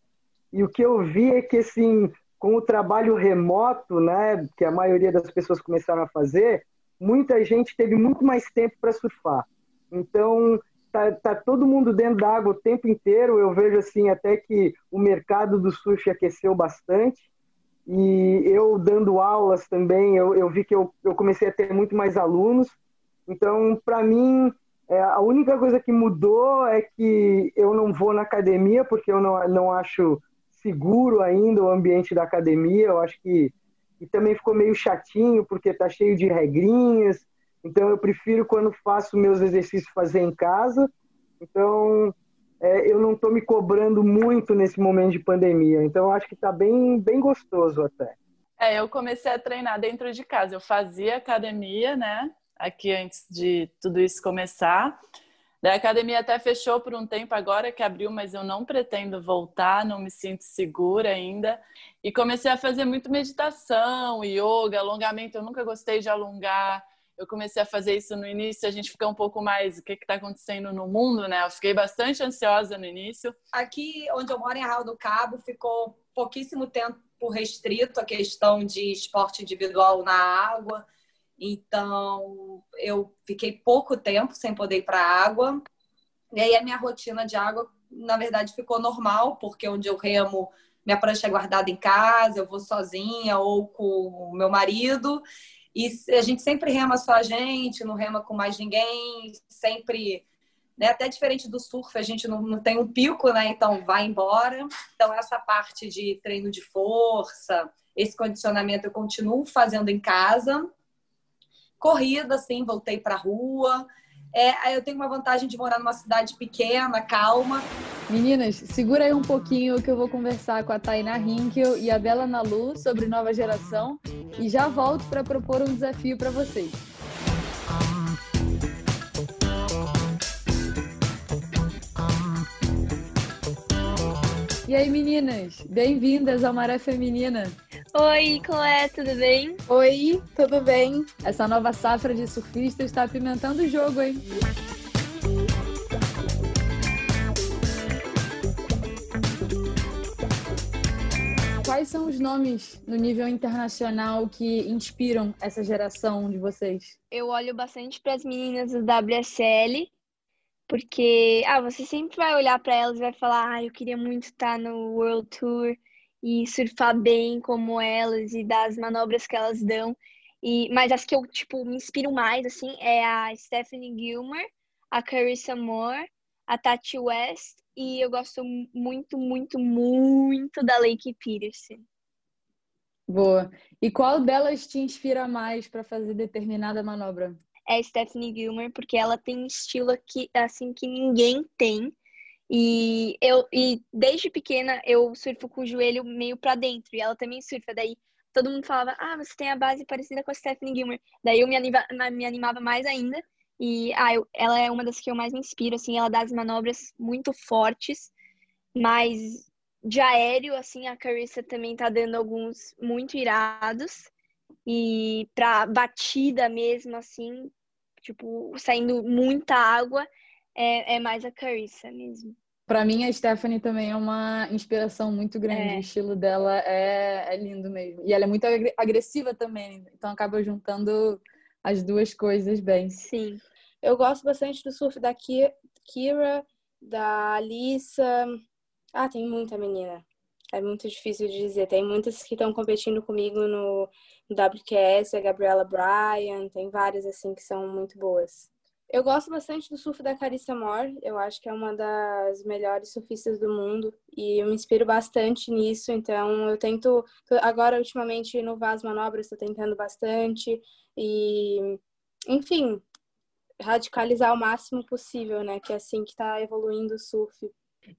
e o que eu vi é que assim com o trabalho remoto, né, que a maioria das pessoas começaram a fazer, muita gente teve muito mais tempo para surfar. Então tá, tá todo mundo dentro da água o tempo inteiro. Eu vejo assim até que o mercado do surf aqueceu bastante. E eu dando aulas também, eu, eu vi que eu, eu comecei a ter muito mais alunos. Então, para mim, é, a única coisa que mudou é que eu não vou na academia, porque eu não, não acho seguro ainda o ambiente da academia. Eu acho que e também ficou meio chatinho, porque tá cheio de regrinhas. Então, eu prefiro, quando faço meus exercícios, fazer em casa. Então, é, eu não estou me cobrando muito nesse momento de pandemia. Então, acho que está bem, bem gostoso até. É, eu comecei a treinar dentro de casa. Eu fazia academia, né? Aqui antes de tudo isso começar. A academia até fechou por um tempo agora que abriu, mas eu não pretendo voltar, não me sinto segura ainda. E comecei a fazer muito meditação, yoga, alongamento. Eu nunca gostei de alongar eu comecei a fazer isso no início, a gente fica um pouco mais o que está acontecendo no mundo, né? Eu fiquei bastante ansiosa no início. Aqui onde eu moro, em Arraial do Cabo, ficou pouquíssimo tempo restrito a questão de esporte individual na água. Então, eu fiquei pouco tempo sem poder ir para a água. E aí a minha rotina de água, na verdade, ficou normal, porque onde eu remo, minha prancha é guardada em casa, eu vou sozinha ou com o meu marido. E a gente sempre rema só a gente, não rema com mais ninguém, sempre. Né? Até diferente do surf, a gente não, não tem um pico, né? Então vai embora. Então, essa parte de treino de força, esse condicionamento eu continuo fazendo em casa. Corrida, sim, voltei para a rua. É, eu tenho uma vantagem de morar numa cidade pequena, calma. Meninas, segura aí um pouquinho que eu vou conversar com a Tainá Hinkel e a Bela Nalu sobre nova geração e já volto para propor um desafio para vocês. E aí, meninas, bem-vindas ao Maré Feminina. Oi, Clé, tudo bem? Oi, tudo bem? Essa nova safra de surfistas está apimentando o jogo, hein? Quais são os nomes no nível internacional que inspiram essa geração de vocês? Eu olho bastante para as meninas do WSL, porque ah, você sempre vai olhar para elas e vai falar: ah, eu queria muito estar no World Tour e surfar bem como elas e das manobras que elas dão. E, mas as que eu, tipo, me inspiro mais, assim, é a Stephanie Gilmer, a Carissa Moore, a Tati West e eu gosto muito, muito, muito da Lake Peterson. Boa. E qual delas te inspira mais para fazer determinada manobra? É a Stephanie Gilmer, porque ela tem um estilo que, assim que ninguém tem. E eu e desde pequena eu surfo com o joelho meio para dentro e ela também surfa. Daí todo mundo falava: "Ah, você tem a base parecida com a Stephanie Gilmer". Daí eu me, me animava mais ainda. E ah, eu, ela é uma das que eu mais me inspiro, assim, ela dá as manobras muito fortes, mas de aéreo, assim, a Carissa também tá dando alguns muito irados. E pra batida mesmo, assim, tipo, saindo muita água, é, é mais a Carissa mesmo. Para mim, a Stephanie também é uma inspiração muito grande. É. O estilo dela é, é, lindo mesmo. E ela é muito agressiva também. Então, acaba juntando as duas coisas bem. Sim. Eu gosto bastante do surf da Kira, da Alissa. Ah, tem muita menina. É muito difícil de dizer. Tem muitas que estão competindo comigo no, WQS, a Gabriela Bryan, tem várias assim que são muito boas. Eu gosto bastante do surf da Carissa Moore, eu acho que é uma das melhores surfistas do mundo e eu me inspiro bastante nisso, então eu tento, agora ultimamente inovar as manobras, estou tentando bastante e, enfim, radicalizar o máximo possível, né, que é assim que está evoluindo o surf.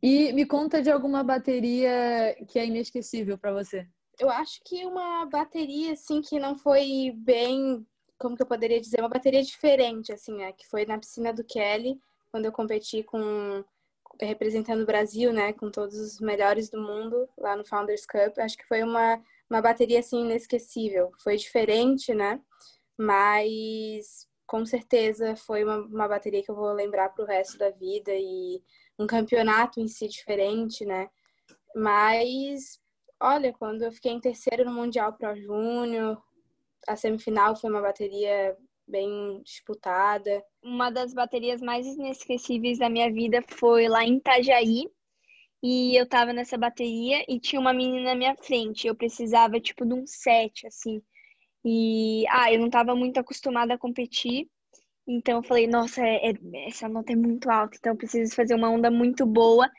E me conta de alguma bateria que é inesquecível para você. Eu acho que uma bateria assim que não foi bem como que eu poderia dizer, uma bateria diferente, assim, né? Que foi na piscina do Kelly, quando eu competi com representando o Brasil, né, com todos os melhores do mundo lá no Founders Cup. Acho que foi uma, uma bateria assim inesquecível. Foi diferente, né? Mas com certeza foi uma, uma bateria que eu vou lembrar para o resto da vida e um campeonato em si diferente, né? Mas olha, quando eu fiquei em terceiro no Mundial Pro Júnior, a semifinal foi uma bateria bem disputada. Uma das baterias mais inesquecíveis da minha vida foi lá em Itajaí. e eu tava nessa bateria e tinha uma menina na minha frente. Eu precisava, tipo, de um set, assim. E, ah, eu não tava muito acostumada a competir. Então eu falei, nossa, é, é, essa nota é muito alta, então eu preciso fazer uma onda muito boa.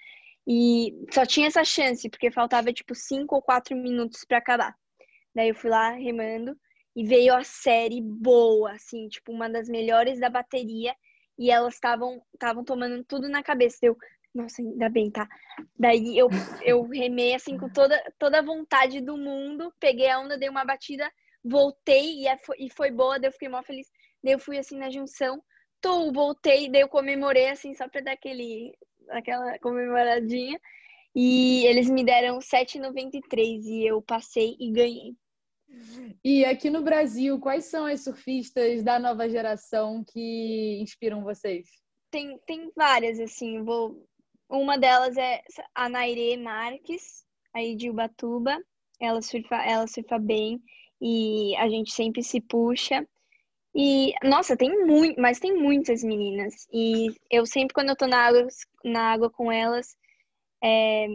E só tinha essa chance, porque faltava, tipo, cinco ou quatro minutos para acabar. Daí eu fui lá remando e veio a série boa, assim, tipo, uma das melhores da bateria. E elas estavam estavam tomando tudo na cabeça. Eu, nossa, ainda bem, tá? Daí eu, eu remei assim com toda, toda a vontade do mundo, peguei a onda, dei uma batida, voltei e, é, e foi boa, daí eu fiquei mó feliz. Daí eu fui assim na junção, tô, voltei, daí eu comemorei assim, só pra dar aquele, aquela comemoradinha. E eles me deram 7,93 e eu passei e ganhei. E aqui no Brasil, quais são as surfistas da nova geração que inspiram vocês? Tem, tem várias, assim, vou uma delas é a Naire Marques, aí de Ubatuba. Ela surfa, ela surfa bem e a gente sempre se puxa. E, nossa, tem muito, mas tem muitas meninas. E eu sempre, quando eu tô na água, na água com elas, é,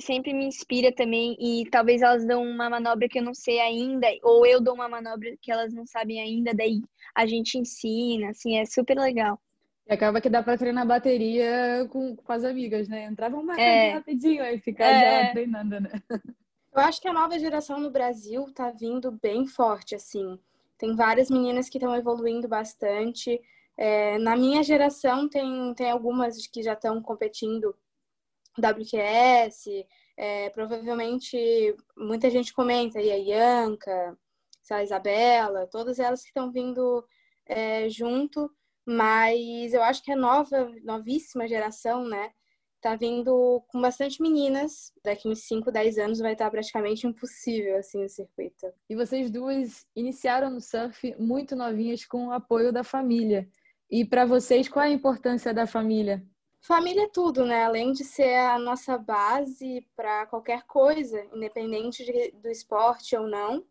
sempre me inspira também. E talvez elas dão uma manobra que eu não sei ainda, ou eu dou uma manobra que elas não sabem ainda, daí a gente ensina, assim, é super legal. E acaba que dá para treinar bateria com, com as amigas, né? Entrava uma é. rapidinho aí ficar é. já treinando, né? Eu acho que a nova geração no Brasil tá vindo bem forte, assim. Tem várias meninas que estão evoluindo bastante. É, na minha geração tem, tem algumas que já estão competindo WQS, é, provavelmente muita gente comenta aí a Ianca, a Isabela, todas elas que estão vindo é, junto mas eu acho que a nova, novíssima geração, né, tá vindo com bastante meninas. Daqui uns 5, 10 anos vai estar praticamente impossível, assim, o circuito. E vocês duas iniciaram no surf muito novinhas com o apoio da família. E para vocês, qual é a importância da família? Família é tudo, né? Além de ser a nossa base para qualquer coisa, independente de, do esporte ou não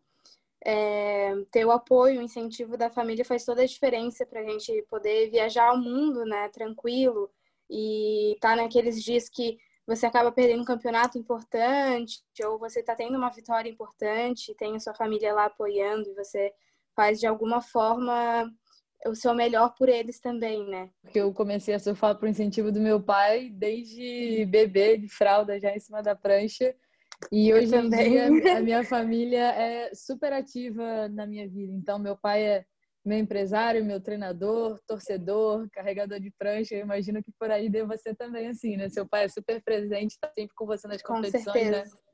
é, ter o apoio, o incentivo da família faz toda a diferença para a gente poder viajar ao mundo, né, tranquilo e tá naqueles dias que você acaba perdendo um campeonato importante ou você está tendo uma vitória importante, tem a sua família lá apoiando e você faz de alguma forma o seu melhor por eles também, né? Porque eu comecei a surfar por incentivo do meu pai desde bebê, de fralda, já em cima da prancha. E hoje em dia a minha família é super ativa na minha vida. Então, meu pai é meu empresário, meu treinador, torcedor, carregador de prancha. Eu imagino que por aí deva ser também assim, né? Seu pai é super presente, está sempre com você nas com competições, né? certeza. né?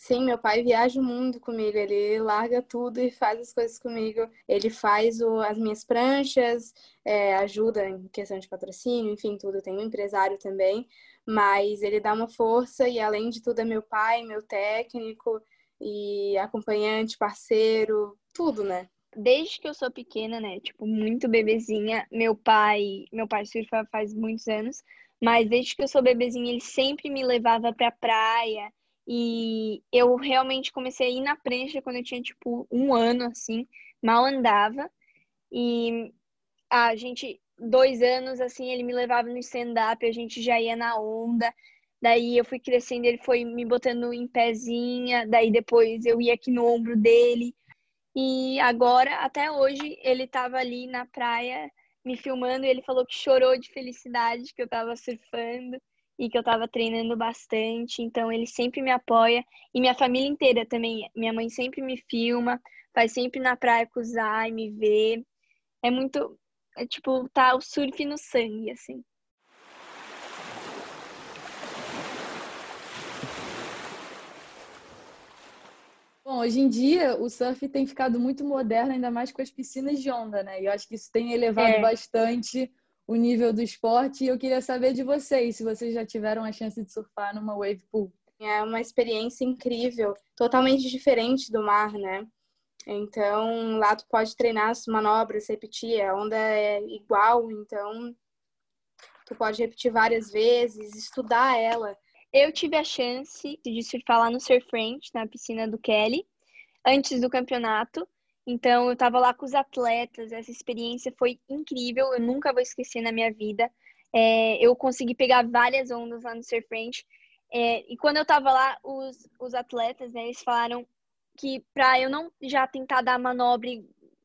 Sim, meu pai viaja o mundo comigo, ele larga tudo e faz as coisas comigo. Ele faz o, as minhas pranchas, é, ajuda em questão de patrocínio, enfim, tudo. Tem um empresário também, mas ele dá uma força e, além de tudo, é meu pai, meu técnico e acompanhante, parceiro, tudo, né? Desde que eu sou pequena, né, tipo, muito bebezinha, meu pai, meu pai surfa faz muitos anos, mas desde que eu sou bebezinha, ele sempre me levava pra praia, e eu realmente comecei a ir na prancha quando eu tinha, tipo, um ano, assim, mal andava. E a gente, dois anos, assim, ele me levava no stand-up, a gente já ia na onda. Daí eu fui crescendo, ele foi me botando em pezinha, daí depois eu ia aqui no ombro dele. E agora, até hoje, ele tava ali na praia me filmando e ele falou que chorou de felicidade que eu tava surfando e que eu estava treinando bastante, então ele sempre me apoia e minha família inteira também. Minha mãe sempre me filma, faz sempre na praia com o Zay, me vê. É muito, é tipo, tá o surf no sangue, assim. Bom, hoje em dia o surf tem ficado muito moderno, ainda mais com as piscinas de onda, né? E eu acho que isso tem elevado é. bastante o nível do esporte. E eu queria saber de vocês, se vocês já tiveram a chance de surfar numa wave pool. É uma experiência incrível, totalmente diferente do mar, né? Então, lá tu pode treinar as manobras, repetir, a onda é igual, então tu pode repetir várias vezes, estudar ela. Eu tive a chance de surfar lá no Surf Ranch, na piscina do Kelly, antes do campeonato. Então, eu estava lá com os atletas, essa experiência foi incrível, eu nunca vou esquecer na minha vida. É, eu consegui pegar várias ondas lá no Surf Ranch. É, e quando eu tava lá, os, os atletas, né, eles falaram que pra eu não já tentar dar manobra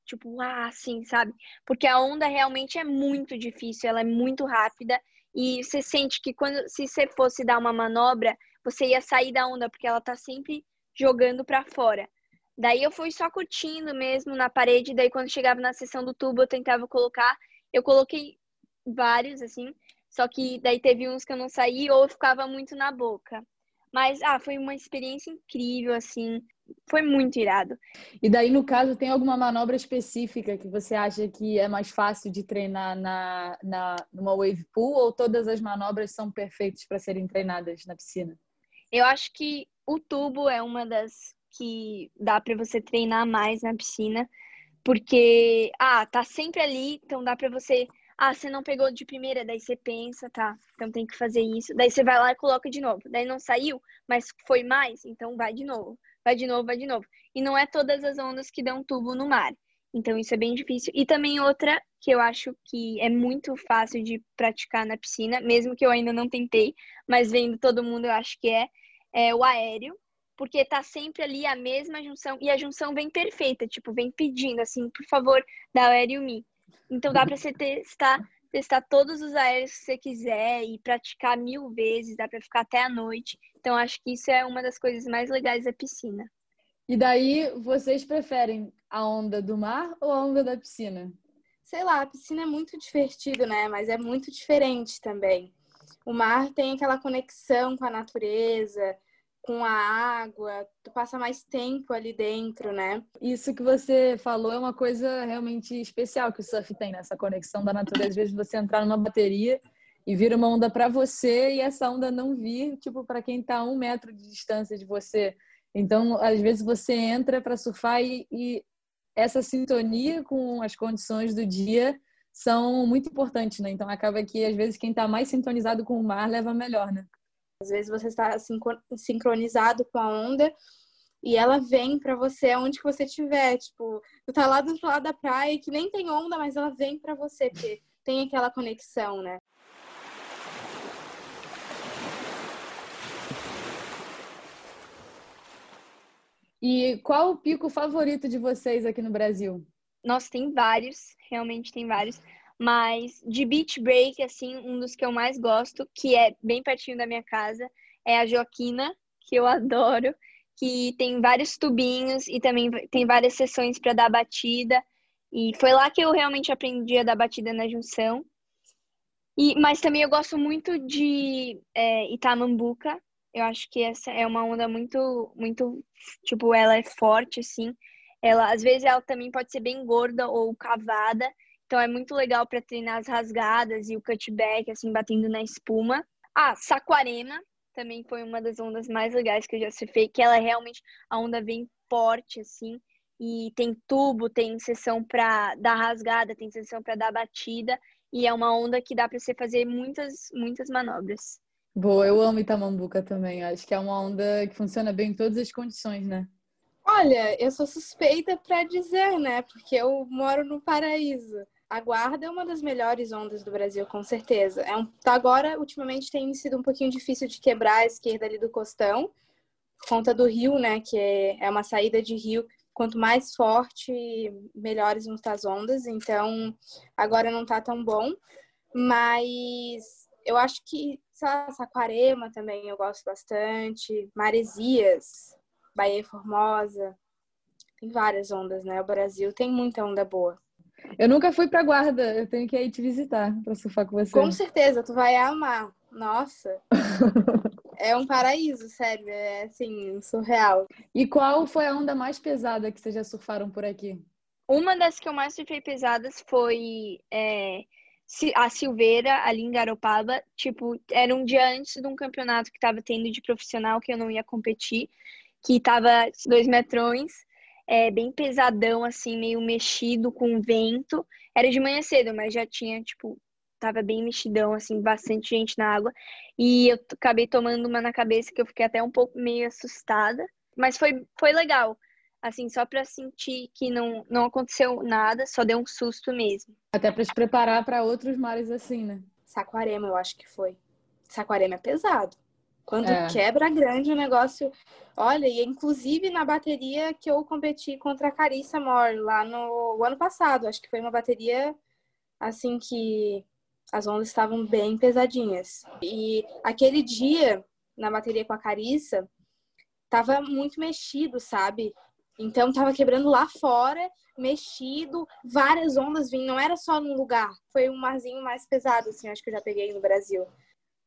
tipo, ah, assim, sabe? Porque a onda realmente é muito difícil, ela é muito rápida e você sente que quando se você fosse dar uma manobra, você ia sair da onda porque ela tá sempre jogando para fora. Daí eu fui só curtindo mesmo na parede, daí quando chegava na seção do tubo eu tentava colocar, eu coloquei vários assim, só que daí teve uns que eu não saí ou ficava muito na boca. Mas ah, foi uma experiência incrível assim foi muito irado. E daí, no caso, tem alguma manobra específica que você acha que é mais fácil de treinar na, na numa wave pool ou todas as manobras são perfeitas para serem treinadas na piscina? Eu acho que o tubo é uma das que dá para você treinar mais na piscina, porque ah, tá sempre ali, então dá para você ah, você não pegou de primeira, daí você pensa, tá, então tem que fazer isso. Daí você vai lá e coloca de novo. Daí não saiu, mas foi mais, então vai de novo vai de novo, vai de novo. E não é todas as ondas que dão tubo no mar. Então isso é bem difícil. E também outra que eu acho que é muito fácil de praticar na piscina, mesmo que eu ainda não tentei, mas vendo todo mundo eu acho que é, é o aéreo, porque tá sempre ali a mesma junção e a junção vem perfeita, tipo, vem pedindo assim, por favor, dá o aéreo me. Então dá para você testar testar todos os aéreos que você quiser e praticar mil vezes, dá para ficar até a noite. Então, acho que isso é uma das coisas mais legais da piscina. E daí, vocês preferem a onda do mar ou a onda da piscina? Sei lá, a piscina é muito divertido, né? Mas é muito diferente também. O mar tem aquela conexão com a natureza, com a água, tu passa mais tempo ali dentro, né? Isso que você falou é uma coisa realmente especial que o surf tem, né? conexão da natureza. Às vezes você entrar numa bateria e vira uma onda para você e essa onda não vir, tipo, para quem está a um metro de distância de você. Então, às vezes você entra para surfar e, e essa sintonia com as condições do dia são muito importantes, né? Então acaba que às vezes quem está mais sintonizado com o mar leva melhor, né? Às vezes você está sincronizado com a onda e ela vem para você aonde que você estiver. Tipo, tu tá lá do outro lado da praia que nem tem onda, mas ela vem para você, porque tem aquela conexão, né? E qual o pico favorito de vocês aqui no Brasil? Nossa, tem vários, realmente tem vários. Mas de beach break, assim, um dos que eu mais gosto, que é bem pertinho da minha casa, é a Joaquina, que eu adoro, que tem vários tubinhos e também tem várias sessões para dar batida. E foi lá que eu realmente aprendi a dar batida na junção. E, mas também eu gosto muito de é, Itamambuca. Eu acho que essa é uma onda muito, muito, tipo, ela é forte, assim. Ela, às vezes ela também pode ser bem gorda ou cavada, então é muito legal para treinar as rasgadas e o cutback, assim, batendo na espuma. Ah, Saquarema também foi uma das ondas mais legais que eu já surfei, que ela é realmente, a onda vem forte, assim, e tem tubo, tem sessão para dar rasgada, tem sessão para dar batida, e é uma onda que dá para você fazer muitas, muitas manobras. Boa, eu amo Itamambuca também. Acho que é uma onda que funciona bem em todas as condições, né? Olha, eu sou suspeita para dizer, né? Porque eu moro no paraíso. A guarda é uma das melhores ondas do Brasil, com certeza. É um, tá agora, ultimamente, tem sido um pouquinho difícil de quebrar a esquerda ali do costão, por conta do rio, né? Que é, é uma saída de rio. Quanto mais forte, melhores vão estar as ondas. Então, agora não tá tão bom. Mas eu acho que, lá, Saquarema também eu gosto bastante. Maresias, Bahia Formosa. Tem várias ondas, né? O Brasil tem muita onda boa. Eu nunca fui pra guarda, eu tenho que ir te visitar pra surfar com você. Com certeza, tu vai amar. Nossa. é um paraíso, sério. É assim, surreal. E qual foi a onda mais pesada que vocês já surfaram por aqui? Uma das que eu mais surfei pesadas foi é, a Silveira, ali em Garopaba. Tipo, era um dia antes de um campeonato que tava tendo de profissional que eu não ia competir, que tava dois metrões é, bem pesadão, assim, meio mexido com vento. Era de manhã cedo, mas já tinha, tipo, tava bem mexidão, assim, bastante gente na água. E eu acabei tomando uma na cabeça que eu fiquei até um pouco meio assustada. Mas foi, foi legal, assim, só para sentir que não, não aconteceu nada, só deu um susto mesmo. Até para se preparar para outros mares assim, né? Saquarema, eu acho que foi. Saquarema é pesado. Quando É. quebra grande o negócio. Olha, e inclusive na bateria que eu competi contra a Carissa Moore lá no ano passado. Acho que foi uma bateria assim que as ondas estavam bem pesadinhas. E aquele dia, na bateria com a Carissa, tava muito mexido, sabe? Então tava quebrando lá fora, mexido, várias ondas vindo, não era só num lugar. Foi um marzinho mais pesado, assim, acho que eu já peguei no Brasil.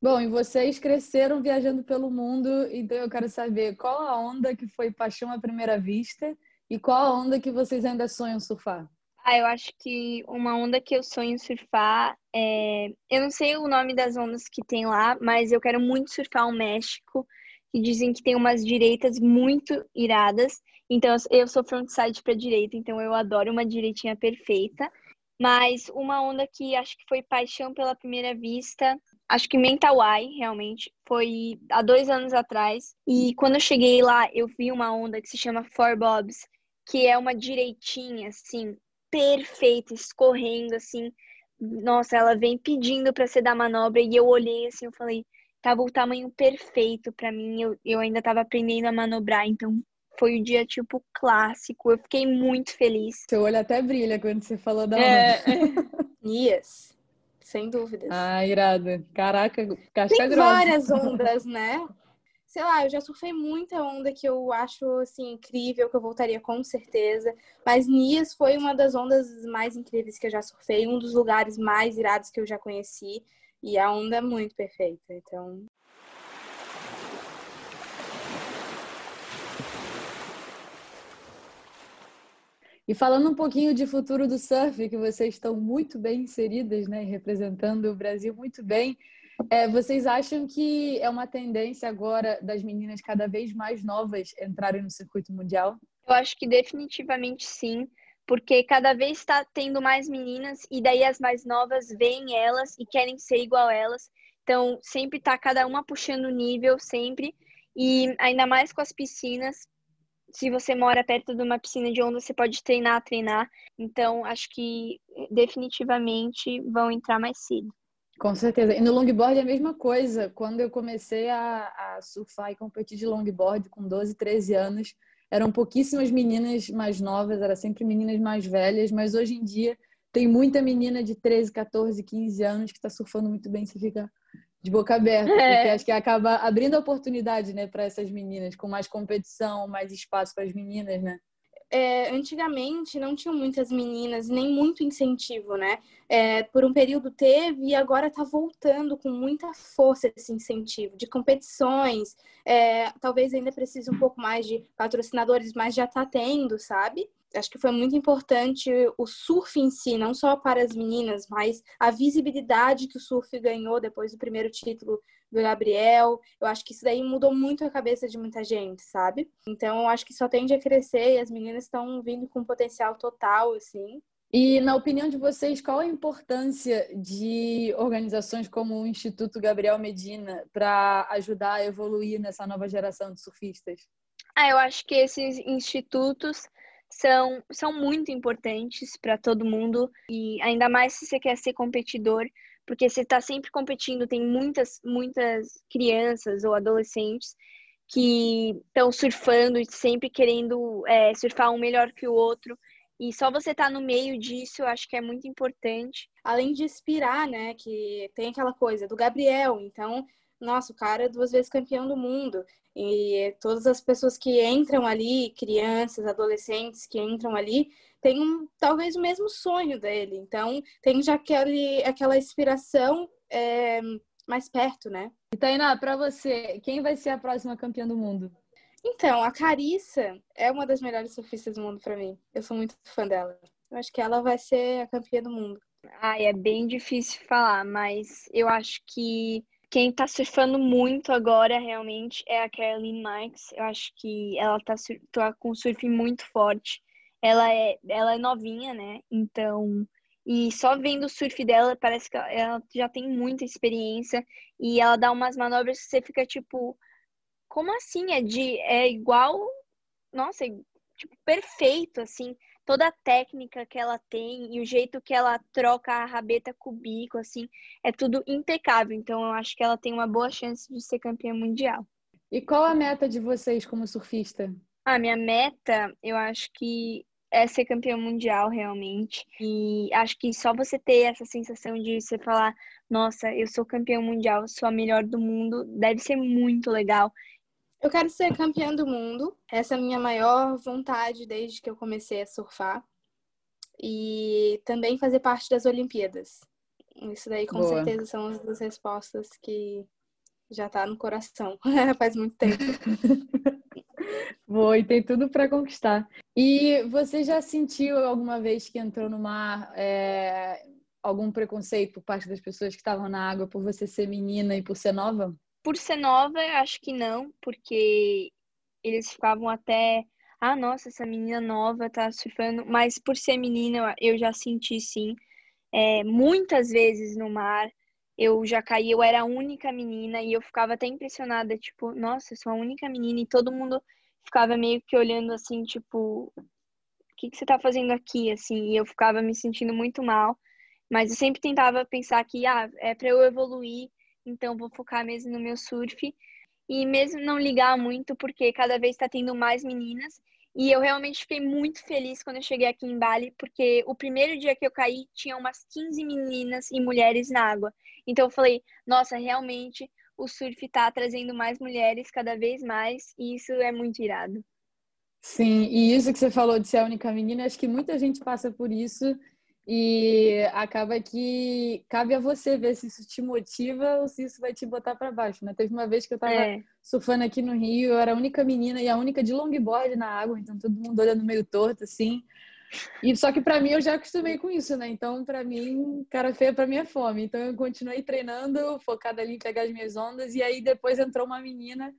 Bom, e vocês cresceram viajando pelo mundo, então eu quero saber qual a onda que foi paixão à primeira vista e qual a onda que vocês ainda sonham surfar? Ah, eu acho que uma onda que eu sonho surfar é. Eu não sei o nome das ondas que tem lá, mas eu quero muito surfar o México, que dizem que tem umas direitas muito iradas. Então, eu sou frontside para direita, então eu adoro uma direitinha perfeita. Mas uma onda que acho que foi paixão pela primeira vista, acho que Mentawai, realmente, foi há dois anos atrás. E quando eu cheguei lá, eu vi uma onda que se chama Four Bobs, que é uma direitinha, assim, perfeita, escorrendo, assim. Nossa, ela vem pedindo para ser da manobra e eu olhei assim, eu falei, tava o tamanho perfeito para mim. Eu, eu ainda tava aprendendo a manobrar, então foi o dia tipo clássico. Eu fiquei muito feliz. Seu olho até brilha quando você falou da onda. É, Nias, sem dúvidas. Ah, irado. Caraca, casca Tem grossa. várias ondas, né? Sei lá, eu já surfei muita onda que eu acho assim incrível, que eu voltaria com certeza. Mas Nias foi uma das ondas mais incríveis que eu já surfei, um dos lugares mais irados que eu já conheci. E a onda é muito perfeita. Então, E falando um pouquinho de futuro do surf, que vocês estão muito bem inseridas, né, representando o Brasil muito bem, é, vocês acham que é uma tendência agora das meninas cada vez mais novas entrarem no circuito mundial? eu acho que definitivamente sim, porque cada vez está tendo mais meninas e daí as mais novas veem elas e querem ser igual elas. Então, sempre tá cada uma puxando o nível, sempre. E ainda mais com as piscinas. Se você mora perto de uma piscina de onda, você pode treinar, treinar. Então, acho que definitivamente vão entrar mais cedo. Com certeza. E no longboard é a mesma coisa. Quando eu comecei a, a surfar e competir de longboard com 12, 13 anos, eram pouquíssimas meninas mais novas, era sempre meninas mais velhas, mas hoje em dia tem muita menina de 13, 14, 15 anos que está surfando muito bem, você fica de boca aberta, É. porque acho que acaba abrindo oportunidade, né, para essas meninas, com mais competição, mais espaço para as meninas, né? é, antigamente não tinham muitas meninas, nem muito incentivo, né? É, por um período teve e agora tá voltando com muita força esse incentivo de competições. É, talvez ainda precise um pouco mais de patrocinadores, mas já tá tendo, sabe? Acho que foi muito importante o surf em si, não só para as meninas, mas a visibilidade que o surf ganhou depois do primeiro título do Gabriel. Eu acho que isso daí mudou muito a cabeça de muita gente, sabe? Então, eu acho que só tende a crescer e as meninas estão vindo com potencial total, assim. E na opinião de vocês, qual a importância de organizações como o Instituto Gabriel Medina para ajudar a evoluir nessa nova geração de surfistas? Ah, eu acho que esses institutos são, são muito importantes para todo mundo e ainda mais se você quer ser competidor, porque você está sempre competindo, tem muitas, muitas crianças ou adolescentes que estão surfando e sempre querendo é, surfar um melhor que o outro. E só você estar tá no meio disso, eu acho que é muito importante. Além de inspirar, né? Que tem aquela coisa do Gabriel, então, nossa, o cara é duas vezes campeão do mundo. E todas as pessoas que entram ali, crianças, adolescentes que entram ali, têm um, talvez o mesmo sonho dele. Então, tem já aquele, aquela inspiração é, mais perto, né? E Tainá, para você, quem vai ser a próxima campeã do mundo? Então, a Carissa é uma das melhores surfistas do mundo para mim. Eu sou muito fã dela. Eu acho que ela vai ser a campeã do mundo. Ai, é bem difícil falar, mas eu acho que quem tá surfando muito agora realmente é a Caroline Marks. Eu acho que ela tá, tá com surf muito forte. Ela é, ela é novinha, né? Então, e só vendo o surf dela, parece que ela já tem muita experiência e ela dá umas manobras que você fica tipo, como assim? É de é igual, nossa, é, tipo perfeito assim. Toda a técnica que ela tem e o jeito que ela troca a rabeta com o bico, assim, é tudo impecável. Então eu acho que ela tem uma boa chance de ser campeã mundial. E qual a meta de vocês como surfista? A minha meta, eu acho que é ser campeã mundial realmente. E acho que só você ter essa sensação de você falar, nossa, eu sou campeã mundial, sou a melhor do mundo, deve ser muito legal. Eu quero ser campeã do mundo. Essa é a minha maior vontade desde que eu comecei a surfar. E também fazer parte das Olimpíadas. Isso daí, com Boa. certeza, são as duas respostas que já tá no coração. Faz muito tempo. Boa, e tem tudo para conquistar. E você já sentiu alguma vez que entrou no mar é, algum preconceito por parte das pessoas que estavam na água por você ser menina e por ser nova? Por ser nova, acho que não, porque eles ficavam até. Ah, nossa, essa menina nova tá surfando. Mas por ser menina, eu já senti sim. É, muitas vezes no mar, eu já caí, eu era a única menina e eu ficava até impressionada, tipo, nossa, eu sou a única menina e todo mundo ficava meio que olhando assim, tipo, o que, que você tá fazendo aqui, assim, e eu ficava me sentindo muito mal, mas eu sempre tentava pensar que, ah, é para eu evoluir, então vou focar mesmo no meu surf. E mesmo não ligar muito, porque cada vez está tendo mais meninas. E eu realmente fiquei muito feliz quando eu cheguei aqui em Bali, porque o primeiro dia que eu caí tinha umas 15 meninas e mulheres na água. Então eu falei, nossa, realmente o surf está trazendo mais mulheres cada vez mais, e isso é muito irado. Sim, e isso que você falou de ser a única menina, acho que muita gente passa por isso e acaba que cabe a você ver se isso te motiva ou se isso vai te botar para baixo, né? Teve uma vez que eu tava é. surfando aqui no Rio, eu era a única menina e a única de longboard na água, então todo mundo olhando meio torto assim. E só que para mim eu já acostumei com isso, né? Então para mim, cara feia para é fome. Então eu continuei treinando, focada ali em pegar as minhas ondas e aí depois entrou uma menina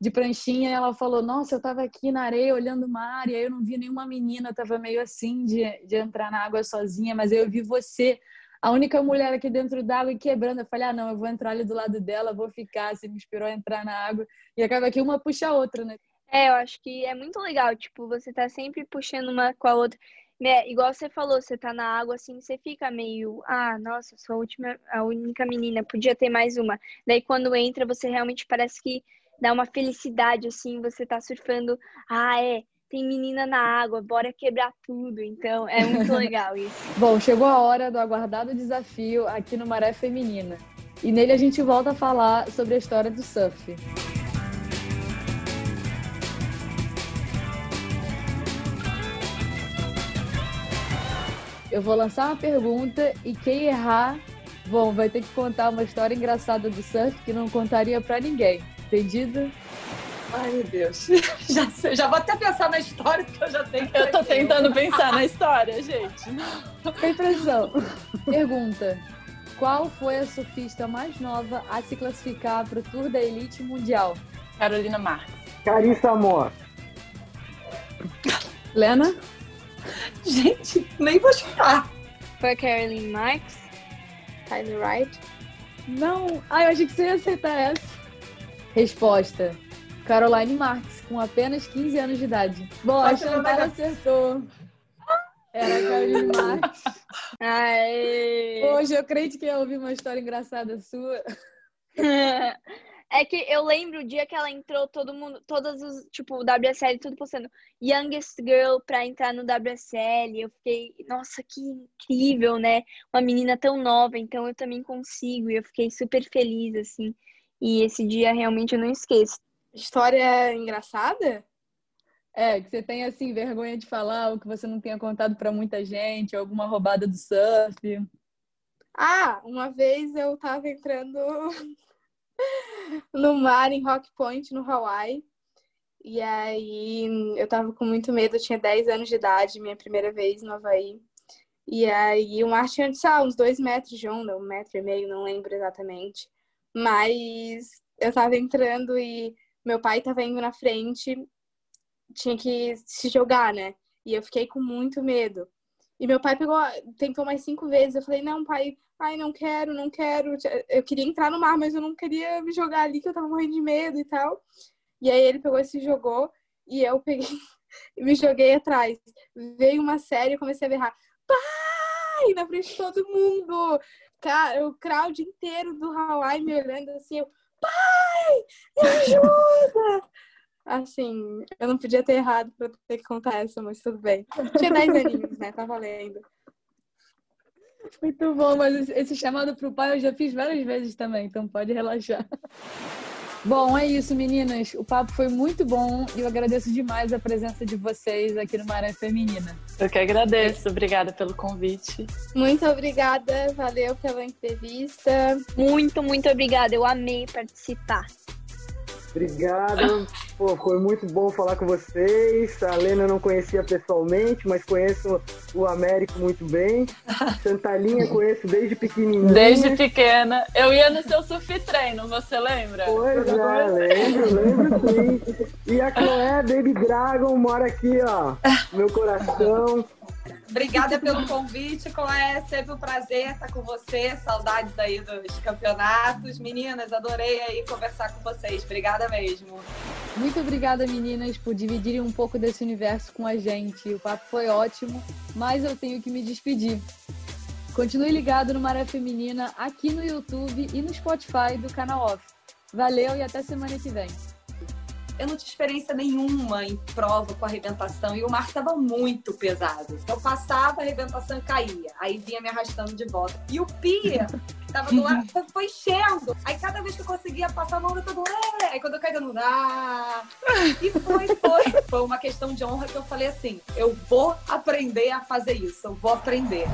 de pranchinha, ela falou: Nossa, eu tava aqui na areia olhando o mar, e aí eu não vi nenhuma menina, eu tava meio assim de, de entrar na água sozinha, mas aí eu vi você, a única mulher aqui dentro d'água e quebrando. Eu falei: Ah, não, eu vou entrar ali do lado dela, vou ficar. Você me inspirou a entrar na água, e acaba que uma puxa a outra, né? É, eu acho que é muito legal, tipo, você tá sempre puxando uma com a outra. Né? Igual você falou, você tá na água assim, você fica meio, ah, nossa, sou a última, a única menina, podia ter mais uma. Daí quando entra, você realmente parece que dá uma felicidade, assim, você tá surfando, ah, é, tem menina na água, bora quebrar tudo. Então, é muito legal isso. Bom, chegou a hora do aguardado desafio aqui no Maré Feminina. E nele a gente volta a falar sobre a história do surf. Eu vou lançar uma pergunta e quem errar, bom, vai ter que contar uma história engraçada do surf que não contaria para ninguém. Entendido? Ai, meu Deus. Já, sei, já vou até pensar na história, porque eu já sei que Eu tô tentando pensar na história, gente. Tem pressão. Pergunta. Qual foi a surfista mais nova a se classificar para o Tour da Elite Mundial? Carolina Marques. Carissa Amor. Lena? Gente, nem vou chutar. Foi a Caroline Marks? Tyler Wright? Não. Ah, eu achei que você ia acertar essa. Resposta: Caroline Marx, com apenas 15 anos de idade. Bom, a Chantal acertou. Era Caroline Marx. Aê. Hoje eu creio que ia ouvir uma história engraçada sua. É que eu lembro o dia que ela entrou, todo mundo, todas os, tipo, o WSL, tudo postando Youngest Girl pra entrar no WSL. Eu fiquei, nossa, que incrível, né? Uma menina tão nova, então eu também consigo. E eu fiquei super feliz, assim. E esse dia realmente eu não esqueço. História engraçada? É, que você tem assim vergonha de falar ou que você não tenha contado para muita gente, alguma roubada do surf. Ah, uma vez eu tava entrando no mar em Rock Point, no Hawaii. E aí eu tava com muito medo, eu tinha 10 anos de idade, minha primeira vez no Havaí. E aí o mar tinha, sei uns dois metros de onda, um metro e meio, não lembro exatamente. Mas eu tava entrando e meu pai tava indo na frente, tinha que se jogar, né? E eu fiquei com muito medo. E meu pai pegou, tentou mais cinco vezes. Eu falei, não, pai, ai, não quero, não quero. Eu queria entrar no mar, mas eu não queria me jogar ali, que eu tava morrendo de medo e tal. E aí ele pegou e se jogou. E eu peguei, e me joguei atrás. Veio uma série e comecei a berrar, pai! Na frente de todo mundo. Cara, o crowd inteiro do Hawaii me olhando assim, eu, pai! Me ajuda! Assim, eu não podia ter errado pra ter que contar essa, mas tudo bem. Tinha 10 aninhos, né? Tá valendo. Muito bom, mas esse chamado pro pai eu já fiz várias vezes também, então pode relaxar. Bom, é isso, meninas. O papo foi muito bom e eu agradeço demais a presença de vocês aqui no Maré Feminina. Eu que agradeço. Obrigada pelo convite. Muito obrigada. Valeu pela entrevista. Muito, muito obrigada. Eu amei participar. Obrigado. Pô, foi muito bom falar com vocês. A Lena eu não conhecia pessoalmente, mas conheço o Américo muito bem. Santalinha conheço desde pequenininha. Desde pequena. Eu ia no seu surf treino, você lembra? Pois é, lembro, lembro sim. E a Chloé, Baby Dragon, mora aqui, ó, no meu coração. Obrigada pelo convite, Coé. Sempre um prazer estar com você. Saudades aí dos campeonatos. Meninas, adorei aí conversar com vocês. Obrigada mesmo. Muito obrigada, meninas, por dividirem um pouco desse universo com a gente. O papo foi ótimo, mas eu tenho que me despedir. Continue ligado no Maré Feminina aqui no YouTube e no Spotify do canal Off. Valeu e até semana que vem eu não tinha experiência nenhuma em prova com arrebentação e o mar estava muito pesado. Eu passava, a arrebentação caía. Aí vinha me arrastando de volta. E o pia, que estava do lado, foi enchendo. Aí cada vez que eu conseguia passar a mão, eu todo, é. Aí quando eu caí, eu não dá. E foi, foi. Foi uma questão de honra que eu falei assim: eu vou aprender a fazer isso, eu vou aprender.